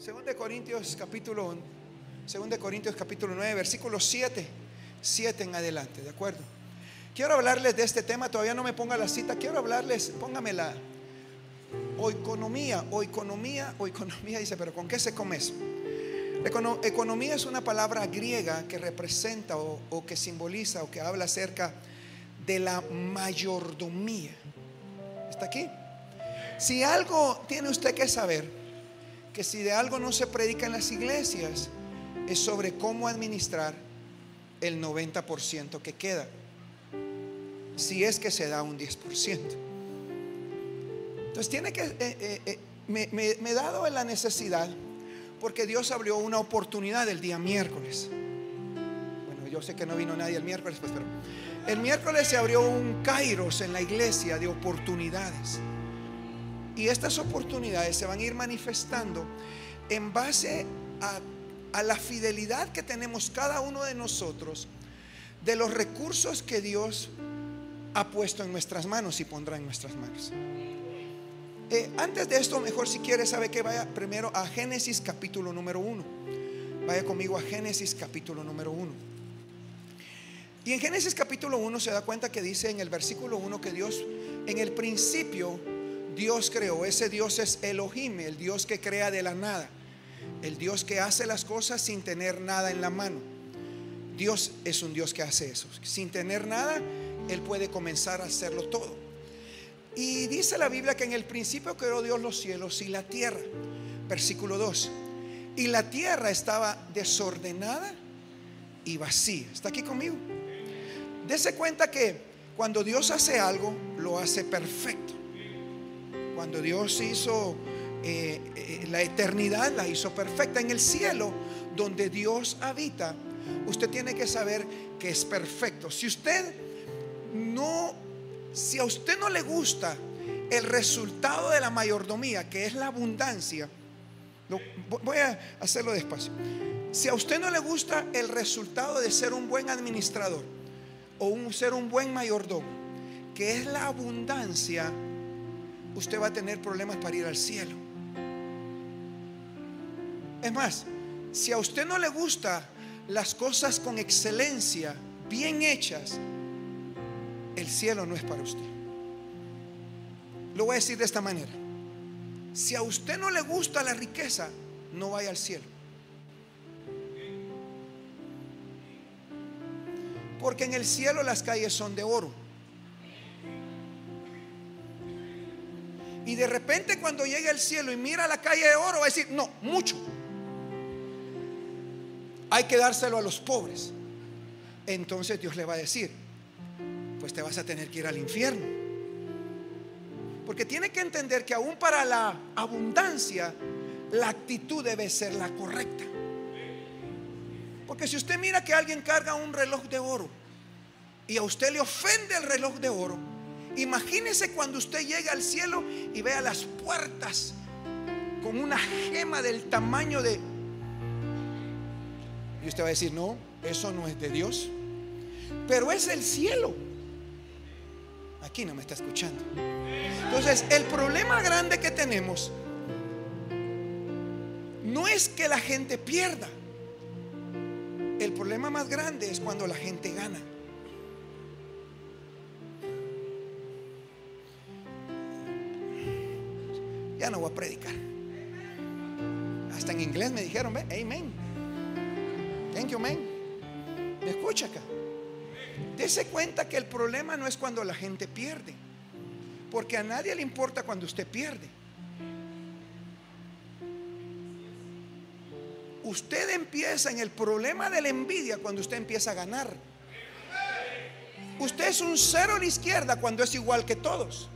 Según de Corintios capítulo 2 de Corintios capítulo 9, versículo 7, 7 en adelante, ¿de acuerdo? Quiero hablarles de este tema, todavía no me ponga la cita, quiero hablarles, póngamela. O economía, o economía, o economía, dice, pero ¿con qué se come eso? economía es una palabra griega que representa o, o que simboliza o que habla acerca de la mayordomía. ¿Está aquí? Si algo tiene usted que saber, que si de algo no se predica en las iglesias, es sobre cómo administrar el 90% que queda, si es que se da un 10%. Entonces tiene que, eh, eh, eh, me, he dado la necesidad, porque Dios abrió una oportunidad el día miércoles. Bueno, yo sé que no vino nadie el miércoles, pues, pero el miércoles se abrió un kairos en la iglesia de oportunidades. Y estas oportunidades se van a ir manifestando en base a, la fidelidad que tenemos cada uno de nosotros de los recursos que Dios ha puesto en nuestras manos y pondrá en nuestras manos. Eh, antes de esto, mejor si quiere, sabe que vaya primero a Génesis capítulo número 1. Vaya conmigo a Génesis capítulo número 1. Y en Génesis capítulo 1 se da cuenta que dice en el versículo 1 que Dios, en el principio, Dios creó. Ese Dios es Elohim, el Dios que crea de la nada. El Dios que hace las cosas sin tener nada en la mano. Dios es un Dios que hace eso. Sin tener nada, Él puede comenzar a hacerlo todo. Y dice la Biblia que en el principio creó Dios los cielos y la tierra. Versículo 2. Y la tierra estaba desordenada y vacía. ¿Está aquí conmigo? Dese cuenta que cuando Dios hace algo, lo hace perfecto. Cuando Dios hizo eh, eh, la eternidad, la hizo perfecta. En el cielo, donde Dios habita, usted tiene que saber que es perfecto. Si usted no si a usted no le gusta el resultado de la mayordomía, que es la abundancia, voy a hacerlo despacio. Si a usted no le gusta el resultado de ser un buen administrador o un, ser un buen mayordomo, que es la abundancia, usted va a tener problemas para ir al cielo. Es más, si a usted no le gusta las cosas con excelencia, bien hechas, el cielo no es para usted. Lo voy a decir de esta manera. Si a usted no le gusta la riqueza, no vaya al cielo. Porque en el cielo las calles son de oro. Y de repente cuando llegue al cielo y mira la calle de oro, va a decir, no, mucho. Hay que dárselo a los pobres. Entonces Dios le va a decir, pues te vas a tener que ir al infierno. Porque tiene que entender que aún para la abundancia, la actitud debe ser la correcta. Porque si usted mira que alguien carga un reloj de oro y a usted le ofende el reloj de oro, imagínese cuando usted llega al cielo y vea las puertas con una gema del tamaño de... Y usted va a decir, no, eso no es de Dios, pero es el cielo. Aquí no me está escuchando. Entonces, el problema grande que tenemos no es que la gente pierda. El problema más grande es cuando la gente gana. Ya no voy a predicar. Hasta en inglés me dijeron, ve, amen. Thank you, man. ¿Me escucha acá? Dese cuenta que el problema no es cuando la gente pierde, porque a nadie le importa cuando usted pierde. Usted empieza en el problema de la envidia cuando usted empieza a ganar. Usted es un cero a la izquierda cuando es igual que todos.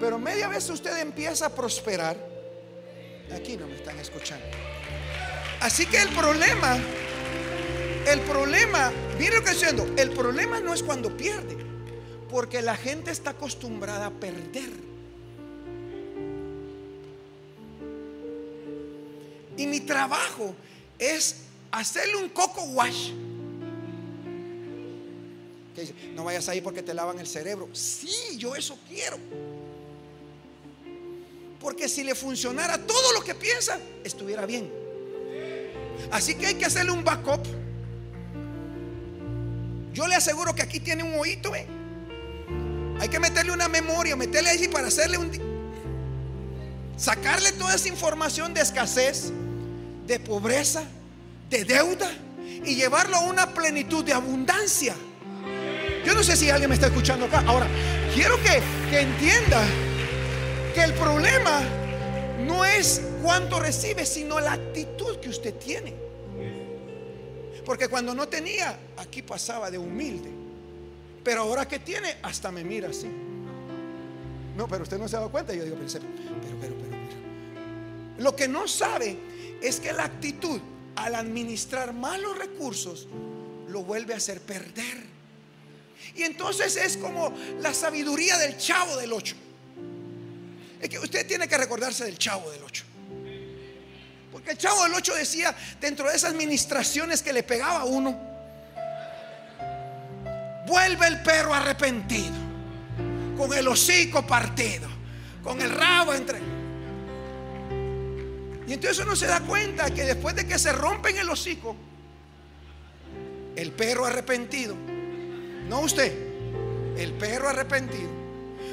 Pero media vez usted empieza a prosperar. Aquí no me están escuchando. Así que el problema el problema, mire lo que estoy diciendo, el problema no es cuando pierde, porque la gente está acostumbrada a perder. Y mi trabajo es hacerle un coco wash. No vayas ahí porque te lavan el cerebro. Sí, yo eso quiero. Porque si le funcionara todo lo que piensa, estuviera bien. Así que hay que hacerle un backup. Yo le aseguro que aquí tiene un oído. ¿eh? Hay que meterle una memoria, meterle ahí para hacerle un... Sacarle toda esa información de escasez, de pobreza, de deuda y llevarlo a una plenitud de abundancia. Yo no sé si alguien me está escuchando acá. Ahora, quiero que, que entienda el problema no es cuánto recibe, sino la actitud que usted tiene. Porque cuando no tenía, aquí pasaba de humilde. Pero ahora que tiene, hasta me mira así. No, pero usted no se ha dado cuenta. Yo digo, pero, pero, pero, pero. Lo que no sabe es que la actitud al administrar malos recursos lo vuelve a hacer perder. Y entonces es como la sabiduría del chavo del 8. Es que usted tiene que recordarse del chavo del 8. Porque el chavo del 8 decía, dentro de esas administraciones que le pegaba a uno, vuelve el perro arrepentido, con el hocico partido, con el rabo entre... Y entonces uno se da cuenta que después de que se rompen el hocico, el perro arrepentido, no usted, el perro arrepentido,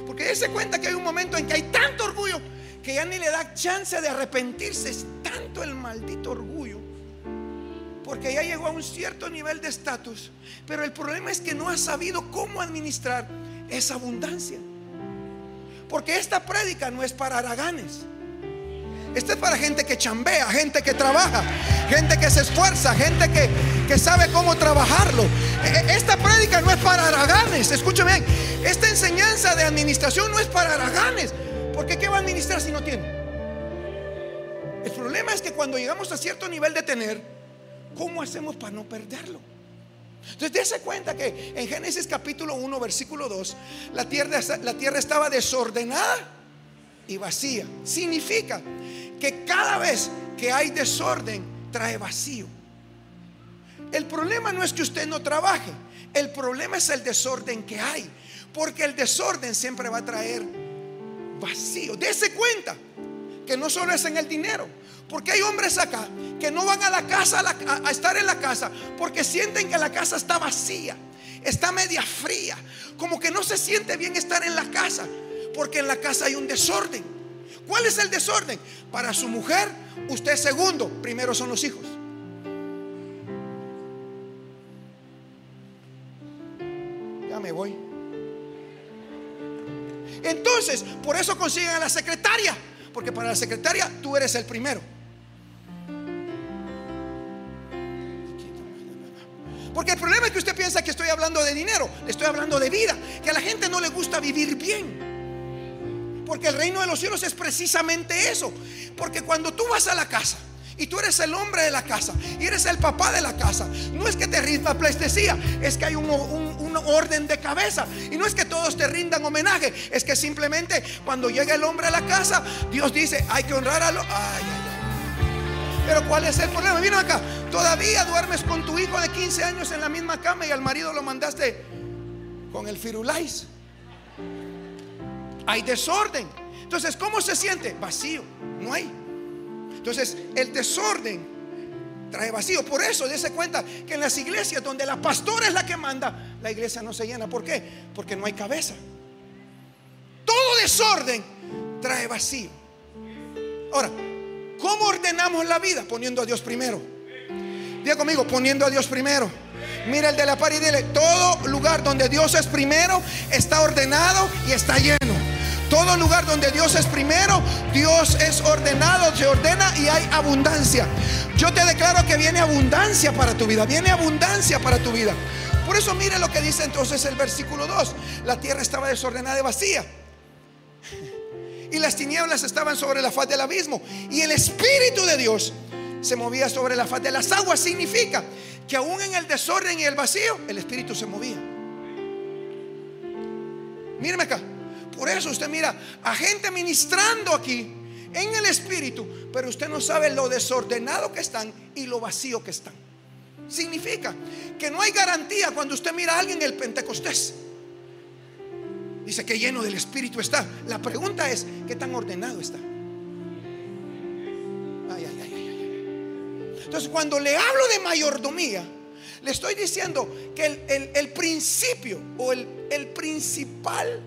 porque se cuenta que hay un momento en que hay tanto orgullo que ya ni le da chance de arrepentirse. Es tanto el maldito orgullo. Porque ya llegó a un cierto nivel de estatus. Pero el problema es que no ha sabido cómo administrar esa abundancia. Porque esta prédica no es para haraganes. Esta es para gente que chambea, gente que trabaja, gente que se esfuerza, gente que, que sabe cómo trabajarlo. E, e, esta prédica no es para haraganes. Escúcheme bien. Esta enseñanza de administración no es para haraganes. Porque ¿qué va a administrar si no tiene? El problema es que cuando llegamos a cierto nivel de tener, ¿cómo hacemos para no perderlo? Entonces, dése cuenta que en Génesis capítulo 1, versículo 2, la tierra, la tierra estaba desordenada y vacía. Significa que cada vez que hay desorden, trae vacío. El problema no es que usted no trabaje, el problema es el desorden que hay. Porque el desorden siempre va a traer vacío. Dese cuenta que no solo es en el dinero. Porque hay hombres acá que no van a la casa a, estar en la casa porque sienten que la casa está vacía, está media fría, como que no se siente bien estar en la casa porque en la casa hay un desorden. ¿Cuál es el desorden? Para su mujer, usted segundo, primero son los hijos. Ya me voy. Entonces, por eso consiguen a la secretaria. Porque para la secretaria tú eres el primero. Porque el problema es que usted piensa que estoy hablando de dinero, le estoy hablando de vida, que a la gente no le gusta vivir bien. Porque el reino de los cielos es precisamente eso. Porque cuando tú vas a la casa y tú eres el hombre de la casa y eres el papá de la casa, no es que te rinda pleistesía, es que hay un, orden de cabeza. Y no es que todos te rindan homenaje, es que simplemente cuando llega el hombre a la casa, Dios dice, hay que honrar a los... Pero ¿cuál es el problema? Mira acá, todavía duermes con tu hijo de 15 años en la misma cama y al marido lo mandaste con el firulais. Hay desorden. Entonces, ¿cómo se siente? Vacío. No hay. Entonces, el desorden trae vacío. Por eso, dése cuenta que en las iglesias donde la pastora es la que manda, la iglesia no se llena. ¿Por qué? Porque no hay cabeza. Todo desorden trae vacío. Ahora, ¿cómo ordenamos la vida? Poniendo a Dios primero. Diga conmigo, poniendo a Dios primero. Mira el de la par y dile, todo lugar donde Dios es primero está ordenado y está lleno. Todo lugar donde Dios es primero, Dios es ordenado, se ordena y hay abundancia. Yo te declaro que viene abundancia para tu vida, viene abundancia para tu vida. Por eso mire lo que dice entonces el versículo 2. La tierra estaba desordenada y vacía. Y las tinieblas estaban sobre la faz del abismo. Y el Espíritu de Dios se movía sobre la faz de las aguas. Significa que aún en el desorden y el vacío, el Espíritu se movía. Míreme acá. Por eso usted mira a gente ministrando aquí en el Espíritu, pero usted no sabe lo desordenado que están y lo vacío que están. Significa que no hay garantía cuando usted mira a alguien el Pentecostés. Dice que lleno del Espíritu está. La pregunta es, ¿qué tan ordenado está? Ay, ay, ay, Entonces, cuando le hablo de mayordomía, le estoy diciendo que el, el, el principio o el, el principal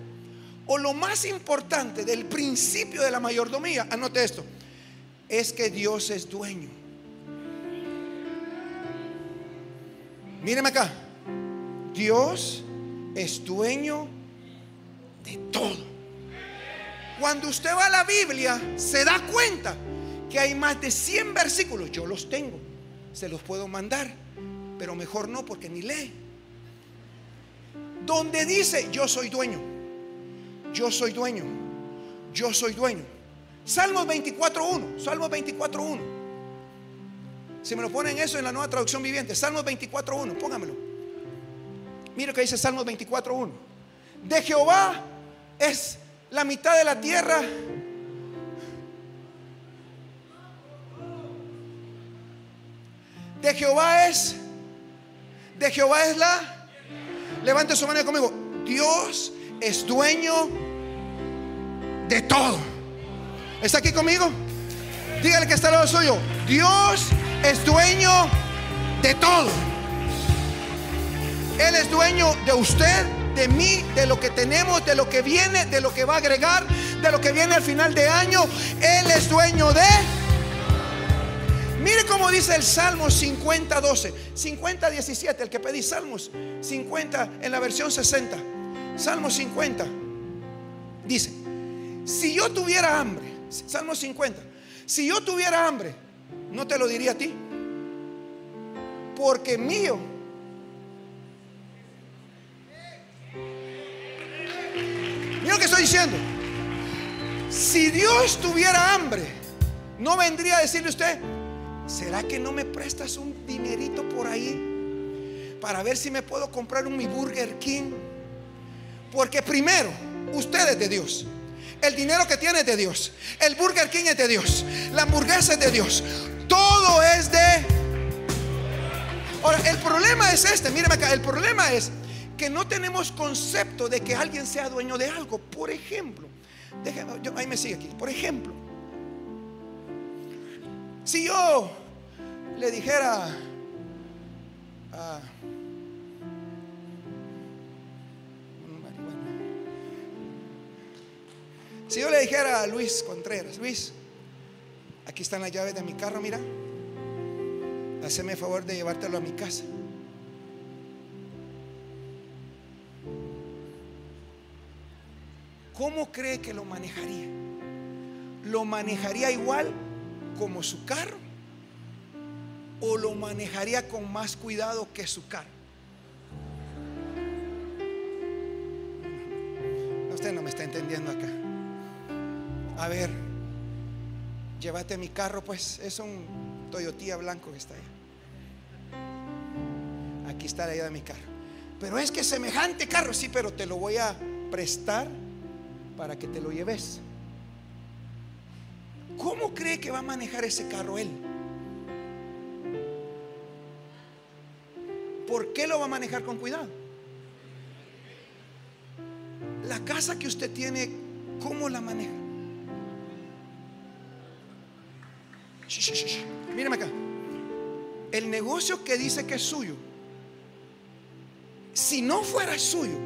o lo más importante del principio de la mayordomía, anote esto, es que Dios es dueño. Míreme acá. Dios es dueño de todo. Cuando usted va a la Biblia, se da cuenta que hay más de 100 versículos. Yo los tengo, se los puedo mandar, pero mejor no porque ni lee. Donde dice, yo soy dueño, yo soy dueño, yo soy dueño. Salmos 24.1, Salmos 24.1. Si me lo ponen eso en la nueva traducción viviente, Salmos 24.1, póngamelo. Mira que dice Salmos 24.1. De Jehová es la mitad de la tierra. De Jehová es, de Jehová es la, levante su mano conmigo, Dios es dueño de todo. ¿Está aquí conmigo? Dígale que está al lado suyo. Dios es dueño de todo. Él es dueño de usted, de mí, de lo que tenemos, de lo que viene, de lo que va a agregar, de lo que viene al final de año. Él es dueño de... Mire cómo dice el Salmo 50, 12, 50, 17, el que pedí, Salmos 50 en la versión 60. Salmo 50 dice, si yo tuviera hambre, Salmo 50, si yo tuviera hambre, no te lo diría a ti, porque mío Mira lo que estoy diciendo. Si Dios tuviera hambre, no vendría a decirle usted, ¿será que no me prestas un dinerito por ahí para ver si me puedo comprar un mi Burger King? Porque primero, usted es de Dios. El dinero que tiene de Dios. El Burger King es de Dios. La hamburguesa es de Dios. Todo es de... Ahora, el problema es este. Míreme acá. El problema es que no tenemos concepto de que alguien sea dueño de algo. Por ejemplo, déjeme, yo, ahí me sigue aquí. Por ejemplo, si yo le dijera a Si yo le dijera a Luis Contreras, Luis, aquí están las llaves de mi carro, mira, hazme favor de llevártelo a mi casa. ¿cómo cree que lo manejaría? ¿Lo manejaría igual como su carro? ¿O lo manejaría con más cuidado que su carro? Usted no me está entendiendo acá. A ver, llévate mi carro, pues es un Toyota blanco que está ahí. Aquí está la llave de mi carro. Pero es que semejante carro, sí, pero te lo voy a prestar para que te lo lleves. ¿Cómo cree que va a manejar ese carro él? ¿Por qué lo va a manejar con cuidado? La casa que usted tiene, ¿cómo la maneja? Míreme acá. El negocio que dice que es suyo, si no fuera suyo,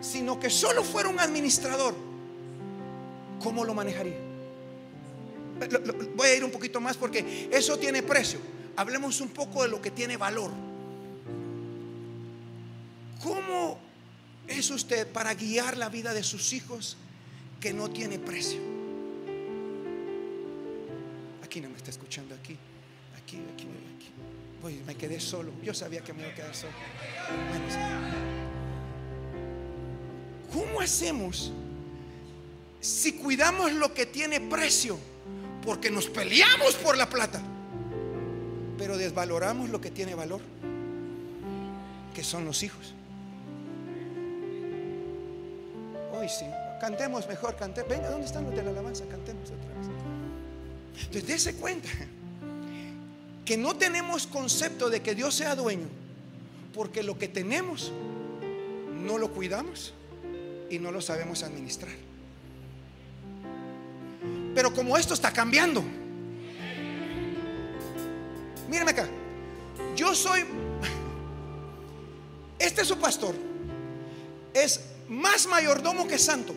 sino que solo fuera un administrador, ¿cómo lo manejaría? Voy a ir un poquito más porque eso tiene precio. Hablemos un poco de lo que tiene valor. ¿Cómo es usted para guiar la vida de sus hijos que no tiene precio? Me está escuchando, aquí, aquí, aquí, aquí. me quedé solo. Yo sabía que me iba a quedar solo. ¿Cómo hacemos si cuidamos lo que tiene precio? Porque nos peleamos por la plata, pero desvaloramos lo que tiene valor, que son los hijos. Hoy sí, cantemos mejor, cantemos. Venga, ¿dónde están los de la alabanza? Cantemos otra vez. Entonces, dése cuenta que no tenemos concepto de que Dios sea dueño, porque lo que tenemos no lo cuidamos y no lo sabemos administrar. Pero como esto está cambiando, Míreme acá. Yo soy. Este es su pastor. Es más mayordomo que santo.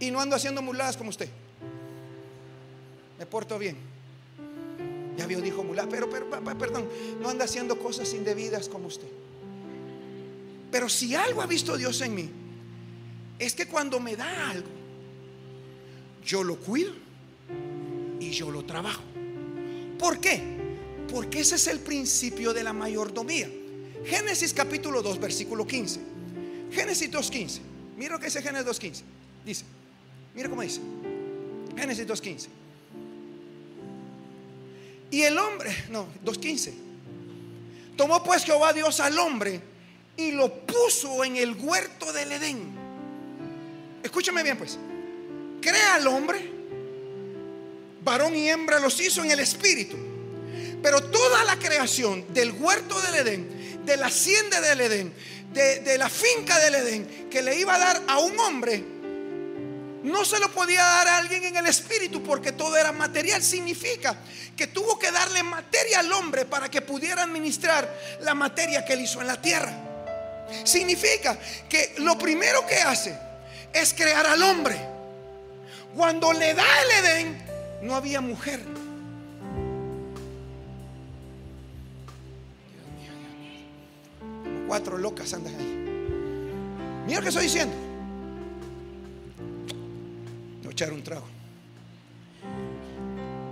Y no ando haciendo muladas como usted. Me porto bien. Ya vio, dijo mulada, pero, pero, perdón, no anda haciendo cosas indebidas como usted. Pero si algo ha visto Dios en mí, es que cuando me da algo, yo lo cuido y yo lo trabajo. ¿Por qué? Porque ese es el principio de la mayordomía. Génesis capítulo 2, versículo 15. Génesis 2.15. Mira lo que dice Génesis 2.15. Dice, mira cómo dice. Génesis 2.15. Y el hombre, no, 2.15. Tomó pues Jehová Dios al hombre y lo puso en el huerto del Edén. Escúchame bien pues. Crea al hombre, varón y hembra los hizo en el espíritu. Pero toda la creación del huerto del Edén, de la hacienda del Edén, de, la finca del Edén, que le iba a dar a un hombre, no se lo podía dar a alguien en el espíritu porque todo era material. Significa que tuvo que darle materia al hombre para que pudiera administrar la materia que él hizo en la tierra. Significa que lo primero que hace es crear al hombre. Cuando le da el Edén, no había mujer. cuatro locas andan ahí. Mira lo que estoy diciendo. Echar un trago.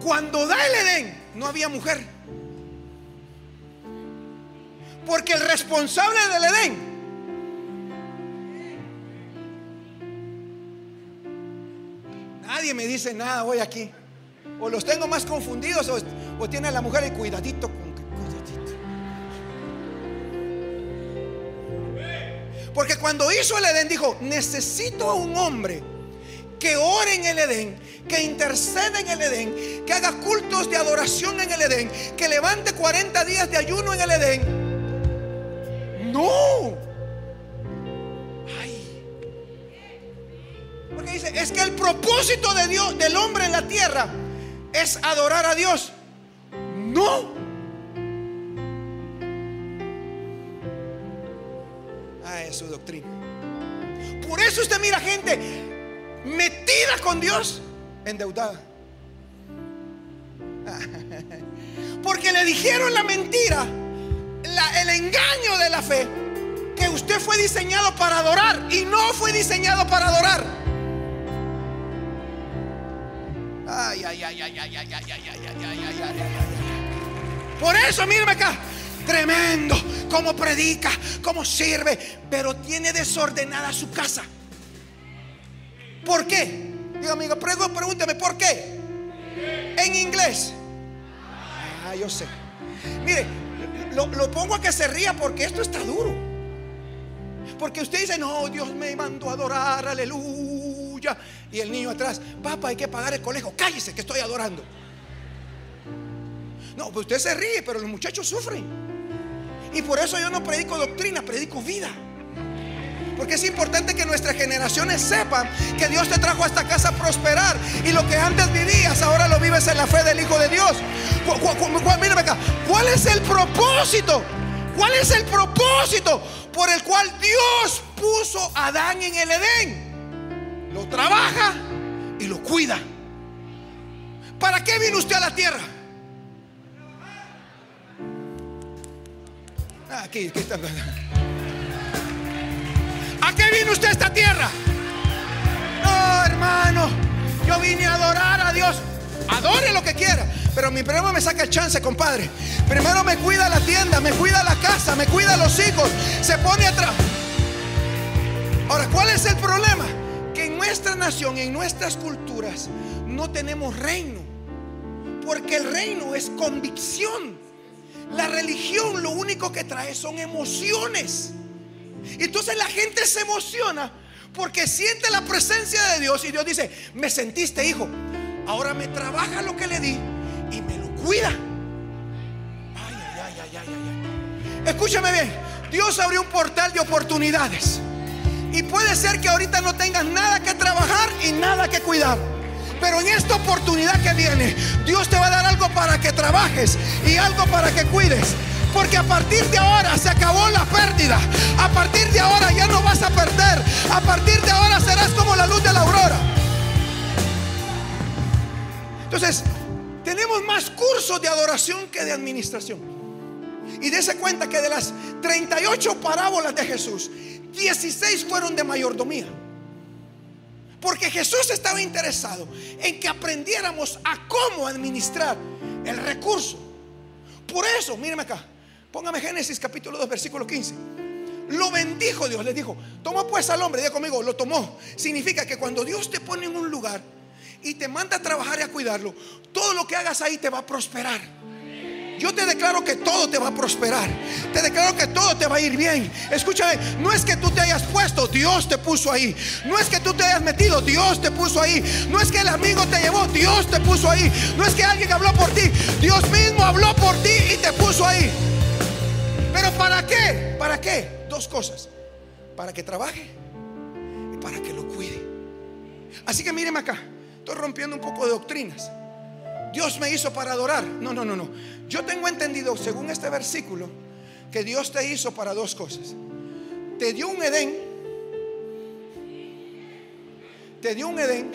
Cuando da el Edén, no había mujer. Porque el responsable del Edén Nadie me dice nada hoy aquí. O los tengo más confundidos o, tiene la mujer el cuidadito Porque cuando hizo el Edén dijo, necesito a un hombre que ore en el Edén, que interceda en el Edén, que haga cultos de adoración en el Edén, que levante 40 días de ayuno en el Edén. No. Ay. Porque dice, es que el propósito de Dios, del hombre en la tierra, es adorar a Dios. No. su doctrina. Por eso usted mira gente metida con Dios, endeudada. Porque le dijeron la mentira, el engaño de la fe, que usted fue diseñado para adorar y no fue diseñado para adorar. Ay, ay, ay, ay, ay, ay, ay, ay, ay, ay, ay, ay, ay, Por eso, mírame acá. Tremendo, como predica, como sirve, pero tiene desordenada su casa. ¿Por qué? Diga, amigo, pregúnteme, ¿por qué? En inglés. Ah, yo sé. Mire, lo, lo pongo a que se ría porque esto está duro. Porque usted dice, no, Dios me mandó a adorar, aleluya. Y el niño atrás, papá, hay que pagar el colegio. Cállese que estoy adorando. No, pues usted se ríe, pero los muchachos sufren. Y por eso yo no predico doctrina, predico vida. Porque es importante que nuestras generaciones sepan que Dios te trajo a esta casa a prosperar. Y lo que antes vivías, ahora lo vives en la fe del Hijo de Dios. Mírame acá. ¿Cuál es el propósito? ¿Cuál es el propósito por el cual Dios puso a Adán en el Edén? Lo trabaja y lo cuida. ¿Para qué vino usted a la tierra? Aquí, aquí está. ¿A qué vino usted a esta tierra? No, hermano. Yo vine a adorar a Dios. Adore lo que quiera. Pero mi primero me saca el chance, compadre. Primero me cuida la tienda, me cuida la casa, me cuida los hijos. Se pone atrás. Ahora, ¿cuál es el problema? Que en nuestra nación, en nuestras culturas, no tenemos reino. Porque el reino es convicción. La religión lo único que trae son emociones. Entonces la gente se emociona porque siente la presencia de Dios y Dios dice, me sentiste hijo, ahora me trabaja lo que le di y me lo cuida. Ay, ay, ay, ay, ay, Escúchame bien, Dios abrió un portal de oportunidades. Y puede ser que ahorita no tengas nada que trabajar y nada que cuidar. Pero en esta oportunidad que viene, Dios te va a dar algo para que que trabajes y algo para que cuides. Porque a partir de ahora se acabó la pérdida. A partir de ahora ya no vas a perder. A partir de ahora serás como la luz de la aurora. Entonces, tenemos más cursos de adoración que de administración. Y dése cuenta que de las 38 parábolas de Jesús, 16 fueron de mayordomía. Porque Jesús estaba interesado en que aprendiéramos a cómo administrar el recurso. Por eso, míreme acá, póngame Génesis capítulo 2, versículo 15. Lo bendijo Dios, le dijo, tomó pues al hombre, diga conmigo, lo tomó. Significa que cuando Dios te pone en un lugar y te manda a trabajar y a cuidarlo, todo lo que hagas ahí te va a prosperar. Yo te declaro que todo te va a prosperar. Te declaro que todo te va a ir bien. Escúchame, no es que tú te hayas puesto, Dios te puso ahí. No es que tú te hayas metido, Dios te puso ahí. No es que el amigo te llevó, Dios te puso ahí. No es que alguien habló por ti, Dios mismo habló por ti y te puso ahí. Pero ¿para qué? ¿Para qué? Dos cosas. Para que trabaje y para que lo cuide. Así que míreme acá. Estoy rompiendo un poco de doctrinas. Dios me hizo para adorar. No, no, no, no. Yo tengo entendido, según este versículo, que Dios te hizo para dos cosas. Te dio un Edén. Te dio un Edén.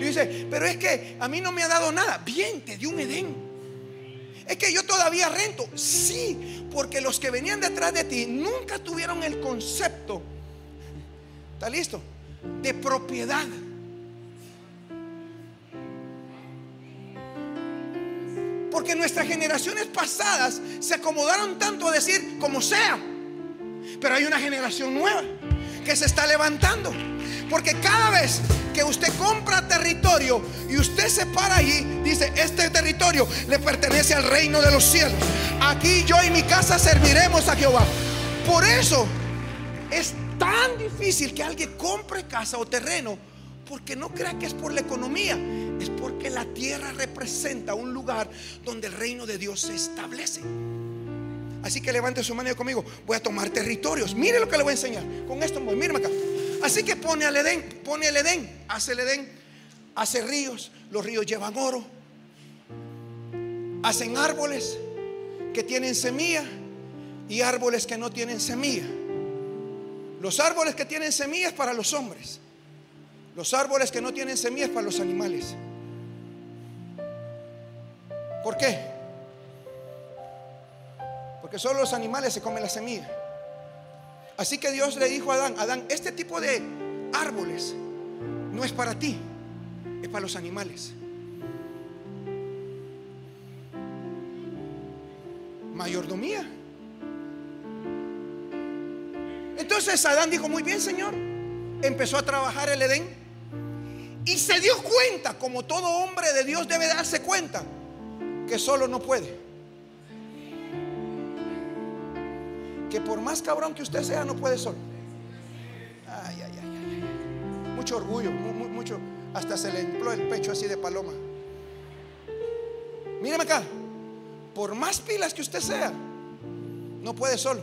Y dice, pero es que a mí no me ha dado nada. Bien, te dio un Edén. Es que yo todavía rento. Sí, porque los que venían detrás de ti nunca tuvieron el concepto. ¿Está listo? De propiedad. Porque nuestras generaciones pasadas se acomodaron tanto a decir como sea. Pero hay una generación nueva que se está levantando. Porque cada vez usted compra territorio y usted se para allí, dice, este territorio le pertenece al reino de los cielos. Aquí yo y mi casa serviremos a Jehová. Por eso es tan difícil que alguien compre casa o terreno porque no crea que es por la economía, es porque la tierra representa un lugar donde el reino de Dios se establece. Así que levante su mano conmigo. Voy a tomar territorios. Mire lo que le voy a enseñar. Con esto voy, acá. Así que pone al Edén, pone el Edén, hace el Edén, hace ríos, los ríos llevan oro, hacen árboles que tienen semilla y árboles que no tienen semilla. Los árboles que tienen semillas para los hombres los árboles que no tienen semillas para los animales. ¿Por qué? Porque solo los animales se comen la semilla. Así que Dios le dijo a Adán, Adán, este tipo de árboles no es para ti, es para los animales. Mayordomía. Entonces Adán dijo, muy bien, Señor. Empezó a trabajar el Edén y se dio cuenta, como todo hombre de Dios debe darse cuenta, que solo no puede. Que por más cabrón que usted sea, no puede solo. Ay, ay, ay, ay. Mucho orgullo, mucho. Hasta se le infló el pecho así de paloma. Míreme acá. Por más pilas que usted sea, no puede solo.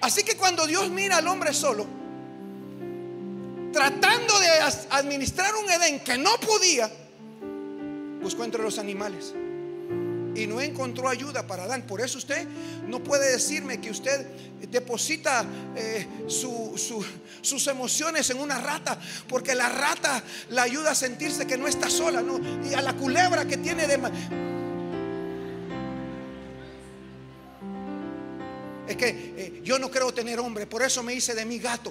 Así que cuando Dios mira al hombre solo, tratando de administrar un Edén que no podía, buscó entre los animales y no encontró ayuda para Adán. Por eso usted no puede decirme que usted deposita eh, sus emociones en una rata, porque la rata la ayuda a sentirse que no está sola, y a la culebra que tiene de que eh, yo no creo tener hombre, por eso me hice de mi gato.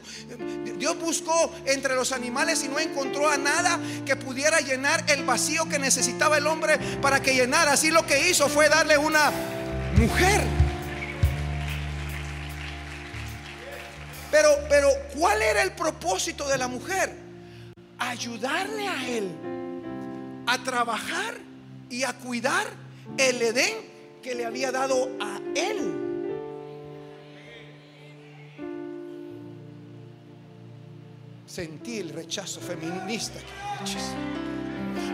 Dios buscó entre los animales y no encontró a nada que pudiera llenar el vacío que necesitaba el hombre para que llenara. Así lo que hizo fue darle una mujer. Pero, pero, ¿cuál era el propósito de la mujer? Ayudarle a él a trabajar y a cuidar el Edén que le había dado a él. Sentí el rechazo feminista.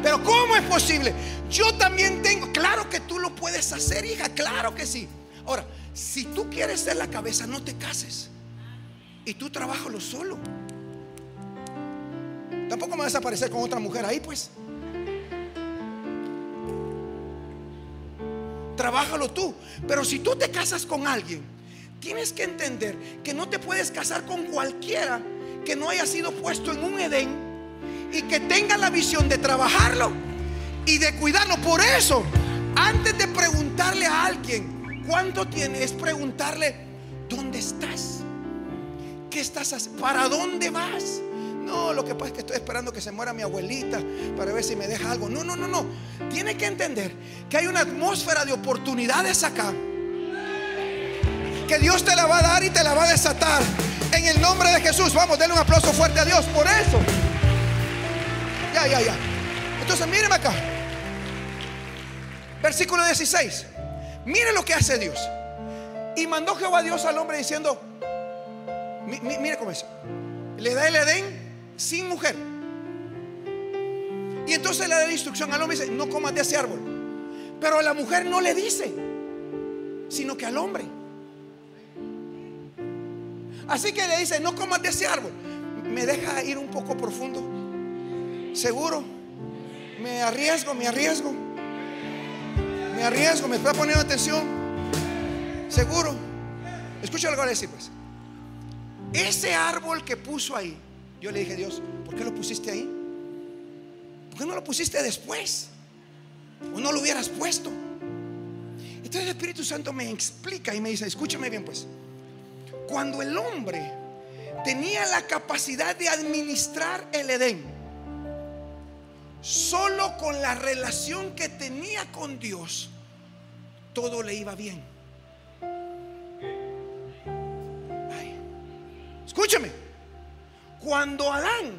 Pero ¿cómo es posible? Yo también tengo, claro que tú lo puedes hacer, hija, claro que sí. Ahora, si tú quieres ser la cabeza, no te cases. Y tú lo solo. Tampoco me vas a aparecer con otra mujer ahí, pues. trabájalo tú. Pero si tú te casas con alguien, tienes que entender que no te puedes casar con cualquiera que no haya sido puesto en un Edén y que tenga la visión de trabajarlo y de cuidarlo. Por eso, antes de preguntarle a alguien cuánto tiene, es preguntarle, ¿dónde estás? ¿Qué estás haciendo? ¿Para dónde vas? No, lo que pasa es que estoy esperando que se muera mi abuelita para ver si me deja algo. No, no, no, no. Tiene que entender que hay una atmósfera de oportunidades acá. Que Dios te la va a dar y te la va a desatar. En el nombre de Jesús. Vamos, denle un aplauso fuerte a Dios por eso. Ya, ya, ya. Entonces, mírenme acá. Versículo 16. Mire lo que hace Dios. Y mandó Jehová Dios al hombre diciendo, mire cómo es. Le da el Edén sin mujer. Y entonces le da la instrucción al hombre y dice, no comas de ese árbol. Pero a la mujer no le dice, sino que al hombre. Así que le dice, no comas de ese árbol. Me deja ir un poco profundo. Seguro. Me arriesgo, me arriesgo. Me arriesgo, me está poniendo atención. Seguro. Escucha voy a decir pues. Ese árbol que puso ahí yo le dije, Dios, ¿por qué lo pusiste ahí? ¿Por qué no lo pusiste después? ¿O no lo hubieras puesto? Entonces el Espíritu Santo me explica y me dice, escúchame bien pues, cuando el hombre tenía la capacidad de administrar el Edén, solo con la relación que tenía con Dios, todo le iba bien. escúchame. Cuando Adán,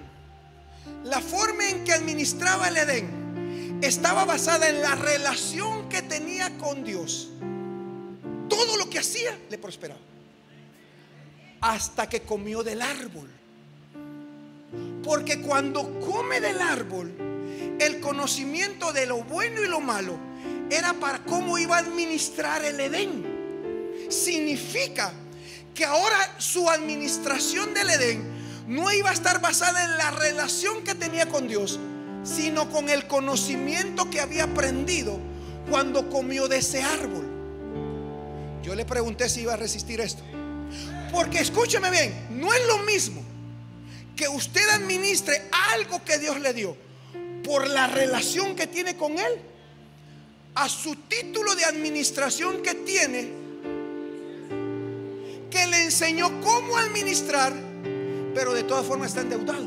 la forma en que administraba el Edén, estaba basada en la relación que tenía con Dios, todo lo que hacía le prosperaba. Hasta que comió del árbol. Porque cuando come del árbol, el conocimiento de lo bueno y lo malo era para cómo iba a administrar el Edén. Significa que ahora su administración del Edén no iba a estar basada en la relación que tenía con Dios, sino con el conocimiento que había aprendido cuando comió de ese árbol. Yo le pregunté si iba a resistir esto. Porque escúcheme bien, no es lo mismo que usted administre algo que Dios le dio por la relación que tiene con Él, a su título de administración que tiene, que le enseñó cómo administrar pero de todas formas está endeudado.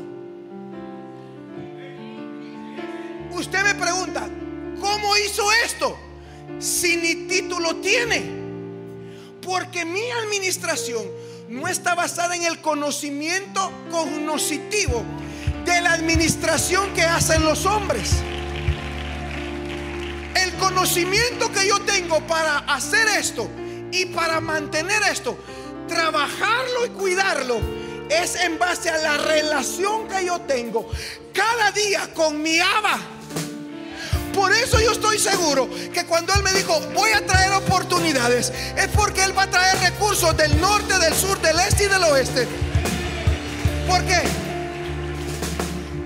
Usted me pregunta, ¿cómo hizo esto? Si ni título tiene. Porque mi administración no está basada en el conocimiento cognoscitivo de la administración que hacen los hombres. El conocimiento que yo tengo para hacer esto y para mantener esto, trabajarlo y cuidarlo, es en base a la relación que yo tengo cada día con mi Abba. Por eso yo estoy seguro que cuando Él me dijo, voy a traer oportunidades, es porque Él va a traer recursos del norte, del sur, del este y del oeste. ¿Por qué?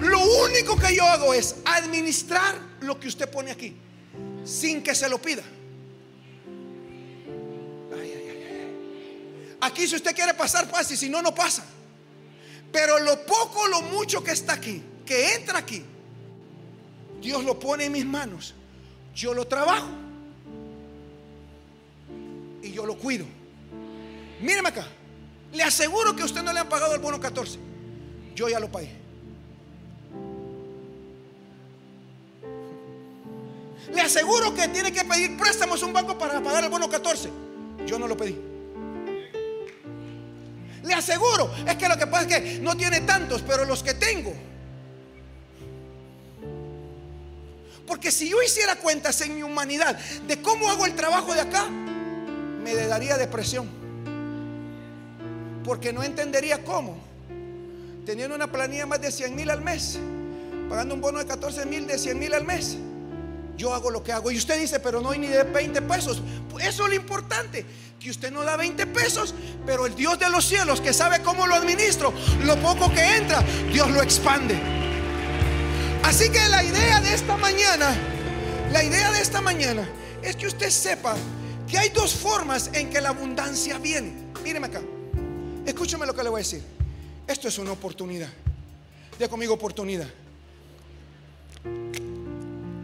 Lo único que yo hago es administrar lo que usted pone aquí, sin que se lo pida. Aquí si usted quiere pasar, pase, si no, no pasa. Pero lo poco, lo mucho que está aquí, que entra aquí, Dios lo pone en mis manos. Yo lo trabajo y yo lo cuido. Míreme acá. Le aseguro que a usted no le han pagado el bono 14. Yo ya lo pagué. Le aseguro que tiene que pedir préstamos a un banco para pagar el bono 14. Yo no lo pedí. Le aseguro, es que lo que pasa es que no tiene tantos, pero los que tengo. Porque si yo hiciera cuentas en mi humanidad de cómo hago el trabajo de acá, me daría depresión. Porque no entendería cómo. Teniendo una planilla más de 100 mil al mes, pagando un bono de 14 mil de 100 mil al mes, yo hago lo que hago. Y usted dice, pero no hay ni de 20 pesos. Eso es lo importante que usted no da 20 pesos, pero el Dios de los cielos que sabe cómo lo administro, lo poco que entra, Dios lo expande. Así que la idea de esta mañana, la idea de esta mañana es que usted sepa que hay dos formas en que la abundancia viene. Míreme acá. Escúcheme lo que le voy a decir. Esto es una oportunidad. Diga conmigo oportunidad.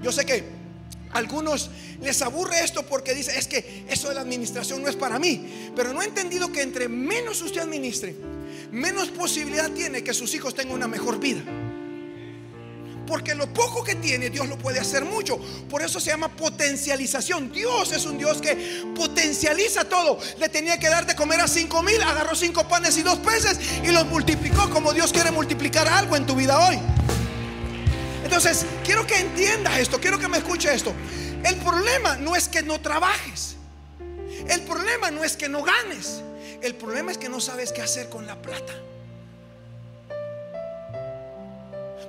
Yo sé que algunos les aburre esto porque dice, es que eso de la administración no es para mí. Pero no he entendido que entre menos usted administre, menos posibilidad tiene que sus hijos tengan una mejor vida. Porque lo poco que tiene, Dios lo puede hacer mucho. Por eso se llama potencialización. Dios es un Dios que potencializa todo. Le tenía que dar de comer a cinco mil, agarró cinco panes y dos peces y los multiplicó como Dios quiere multiplicar algo en tu vida hoy. Entonces, quiero que entiendas esto, quiero que me escuche esto. El problema no es que no trabajes. El problema no es que no ganes. El problema es que no sabes qué hacer con la plata.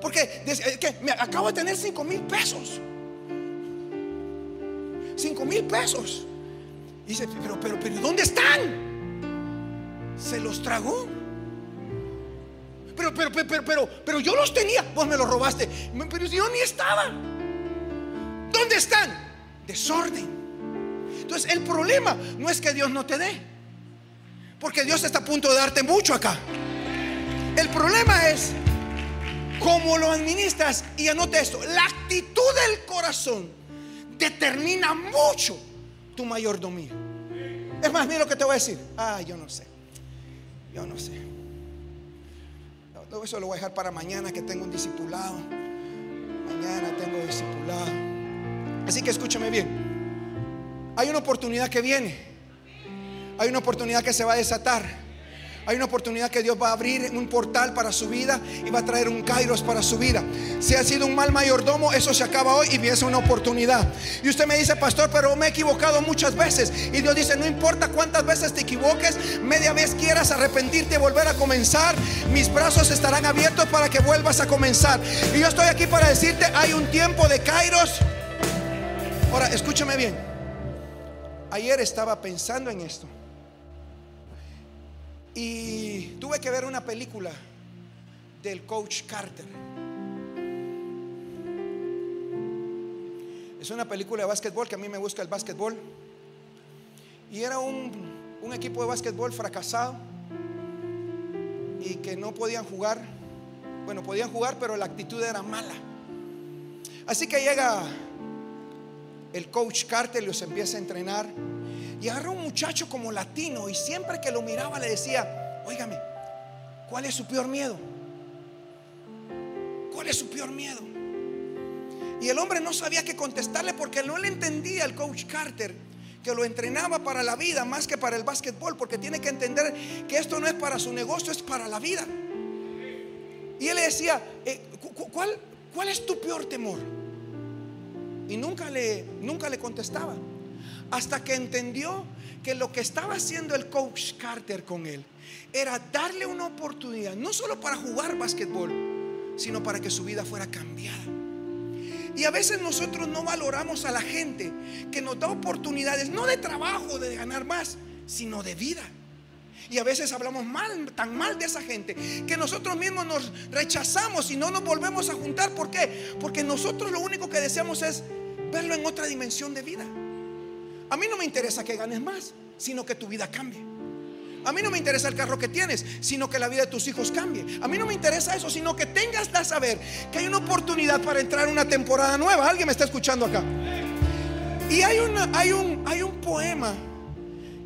Porque que me acabo de tener 5 mil pesos. 5 mil pesos. Dice, pero, pero, pero, ¿dónde están? Se los tragó. Pero, pero, pero, pero, pero, yo los tenía. Vos me los robaste. Pero yo ni estaba. ¿Dónde están? Desorden. Entonces el problema no es que Dios no te dé. Porque Dios está a punto de darte mucho acá. El problema es cómo lo administras. Y anote esto, la actitud del corazón determina mucho tu mayordomía. Es más, mira lo que te voy a decir. Ah, yo no sé. Yo no sé. Eso lo voy a dejar para mañana que tengo un discipulado. Mañana tengo discipulado. Así que escúchame bien. Hay una oportunidad que viene. Hay una oportunidad que se va a desatar. Hay una oportunidad que Dios va a abrir un portal para su vida y va a traer un kairos para su vida. Si ha sido un mal mayordomo, eso se acaba hoy y viene una oportunidad. Y usted me dice, pastor, pero me he equivocado muchas veces. Y Dios dice, no importa cuántas veces te equivoques, media vez quieras arrepentirte y volver a comenzar, mis brazos estarán abiertos para que vuelvas a comenzar. Y yo estoy aquí para decirte, hay un tiempo de kairos. Ahora, escúchame bien. Ayer estaba pensando en esto. Y tuve que ver una película del coach Carter. Es una película de básquetbol que a mí me gusta el básquetbol. Y era un, un equipo de básquetbol fracasado y que no podían jugar. Bueno, podían jugar, pero la actitud era mala. Así que llega el coach Carter y los empieza a entrenar. Y agarró un muchacho como latino y siempre que lo miraba le decía, óigame, ¿cuál es su peor miedo? ¿Cuál es su peor miedo? Y el hombre no sabía qué contestarle porque no le entendía el coach Carter que lo entrenaba para la vida más que para el básquetbol, porque tiene que entender que esto no es para su negocio, es para la vida. Y él le decía, eh, ¿cuál, ¿cuál es tu peor temor? Y nunca le, nunca le contestaba. Hasta que entendió que lo que estaba haciendo el coach Carter con él era darle una oportunidad, no solo para jugar básquetbol, sino para que su vida fuera cambiada. Y a veces nosotros no valoramos a la gente que nos da oportunidades, no de trabajo, de ganar más, sino de vida. Y a veces hablamos mal, tan mal de esa gente, que nosotros mismos nos rechazamos y no nos volvemos a juntar. ¿Por qué? Porque nosotros lo único que deseamos es verlo en otra dimensión de vida. A mí no me interesa que ganes más, sino que tu vida cambie. A mí no me interesa el carro que tienes, sino que la vida de tus hijos cambie. A mí no me interesa eso, sino que tengas que saber que hay una oportunidad para entrar en una temporada nueva. Alguien me está escuchando acá. Y hay, una, hay, un, hay un poema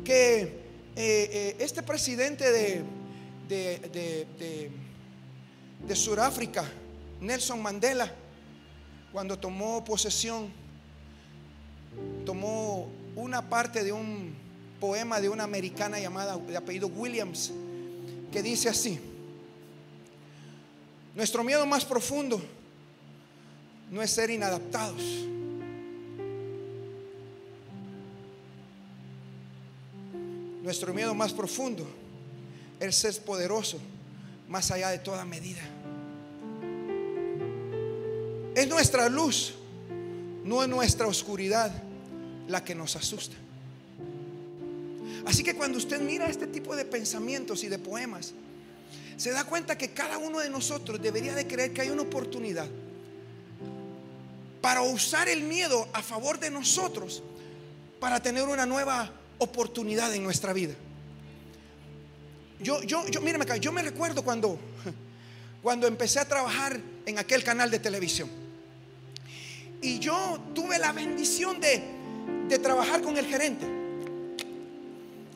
que eh, eh, este presidente de, de, de, de, de Sudáfrica, Nelson Mandela, cuando tomó posesión, tomó una parte de un poema de una americana llamada de apellido Williams que dice así: Nuestro miedo más profundo no es ser inadaptados. Nuestro miedo más profundo es ser poderoso más allá de toda medida. Es nuestra luz, no es nuestra oscuridad la que nos asusta. Así que cuando usted mira este tipo de pensamientos y de poemas, se da cuenta que cada uno de nosotros debería de creer que hay una oportunidad para usar el miedo a favor de nosotros, para tener una nueva oportunidad en nuestra vida. Yo, yo, yo, acá, yo me recuerdo cuando, cuando empecé a trabajar en aquel canal de televisión. Y yo tuve la bendición de, de trabajar con el gerente.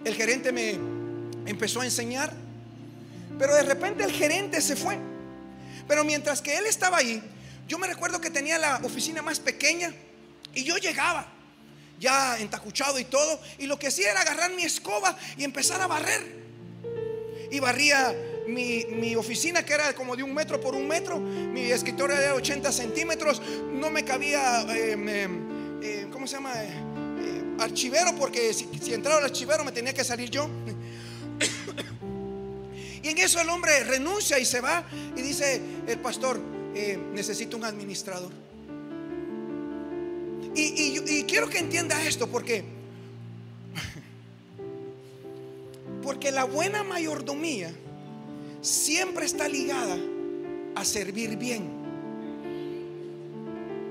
El gerente me empezó a enseñar, pero de repente el gerente se fue. Pero mientras que él estaba ahí, yo me recuerdo que tenía la oficina más pequeña y yo llegaba ya entacuchado y todo, y lo que hacía era agarrar mi escoba y empezar a barrer. Y barría mi, oficina que era como de un metro por un metro, mi escritorio era de 80 centímetros, no me cabía, em, eh, ¿cómo se llama? Eh, eh, archivero, porque si, entraba el archivero me tenía que salir yo. y en eso el hombre renuncia y se va y dice el pastor, necesito un administrador. Y, quiero que entienda esto porque, porque la buena mayordomía siempre está ligada a servir bien.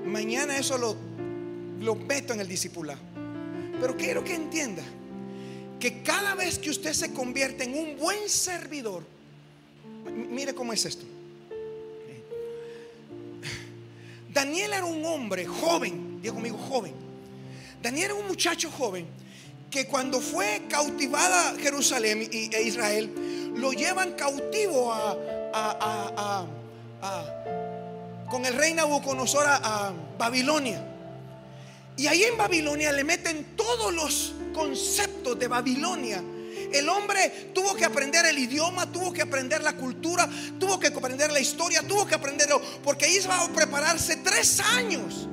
Mañana eso lo, lo meto en el discipulado. Pero quiero que entienda que cada vez que usted se convierte en un buen servidor, mire cómo es esto. Daniel era un hombre joven, digo conmigo joven. Daniel era un muchacho joven que cuando fue cautivada Jerusalén e Israel, lo llevan cautivo a, con el rey Nabucodonosor a Babilonia. Y ahí en Babilonia le meten todos los conceptos de Babilonia el hombre tuvo que aprender el idioma, tuvo que aprender la cultura, tuvo que aprender la historia, tuvo que aprenderlo, porque iba a prepararse tres años.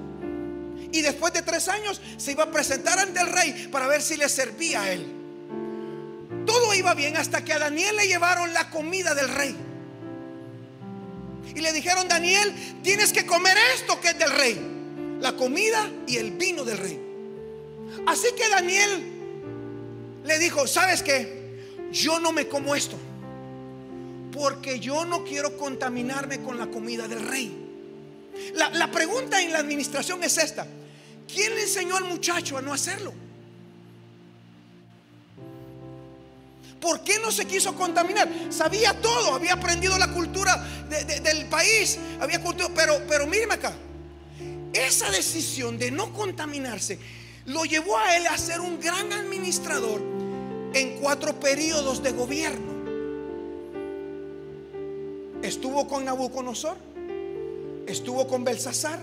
Y después de tres años se iba a presentar ante el rey para ver si le servía a él. Todo iba bien hasta que a Daniel le llevaron la comida del rey. Y le dijeron, Daniel, tienes que comer esto que es del rey. La comida y el vino del rey. Así que Daniel le dijo, ¿sabes qué? Yo no me como esto. Porque yo no quiero contaminarme con la comida del rey. La, pregunta en la administración es esta. ¿Quién le enseñó al muchacho a no hacerlo? ¿Por qué no se quiso contaminar? Sabía todo, había aprendido la cultura del país, había cultura, pero, pero míreme acá. Esa decisión de no contaminarse lo llevó a él a ser un gran administrador en cuatro periodos de gobierno. Estuvo con Nabucodonosor, estuvo con Belsasar,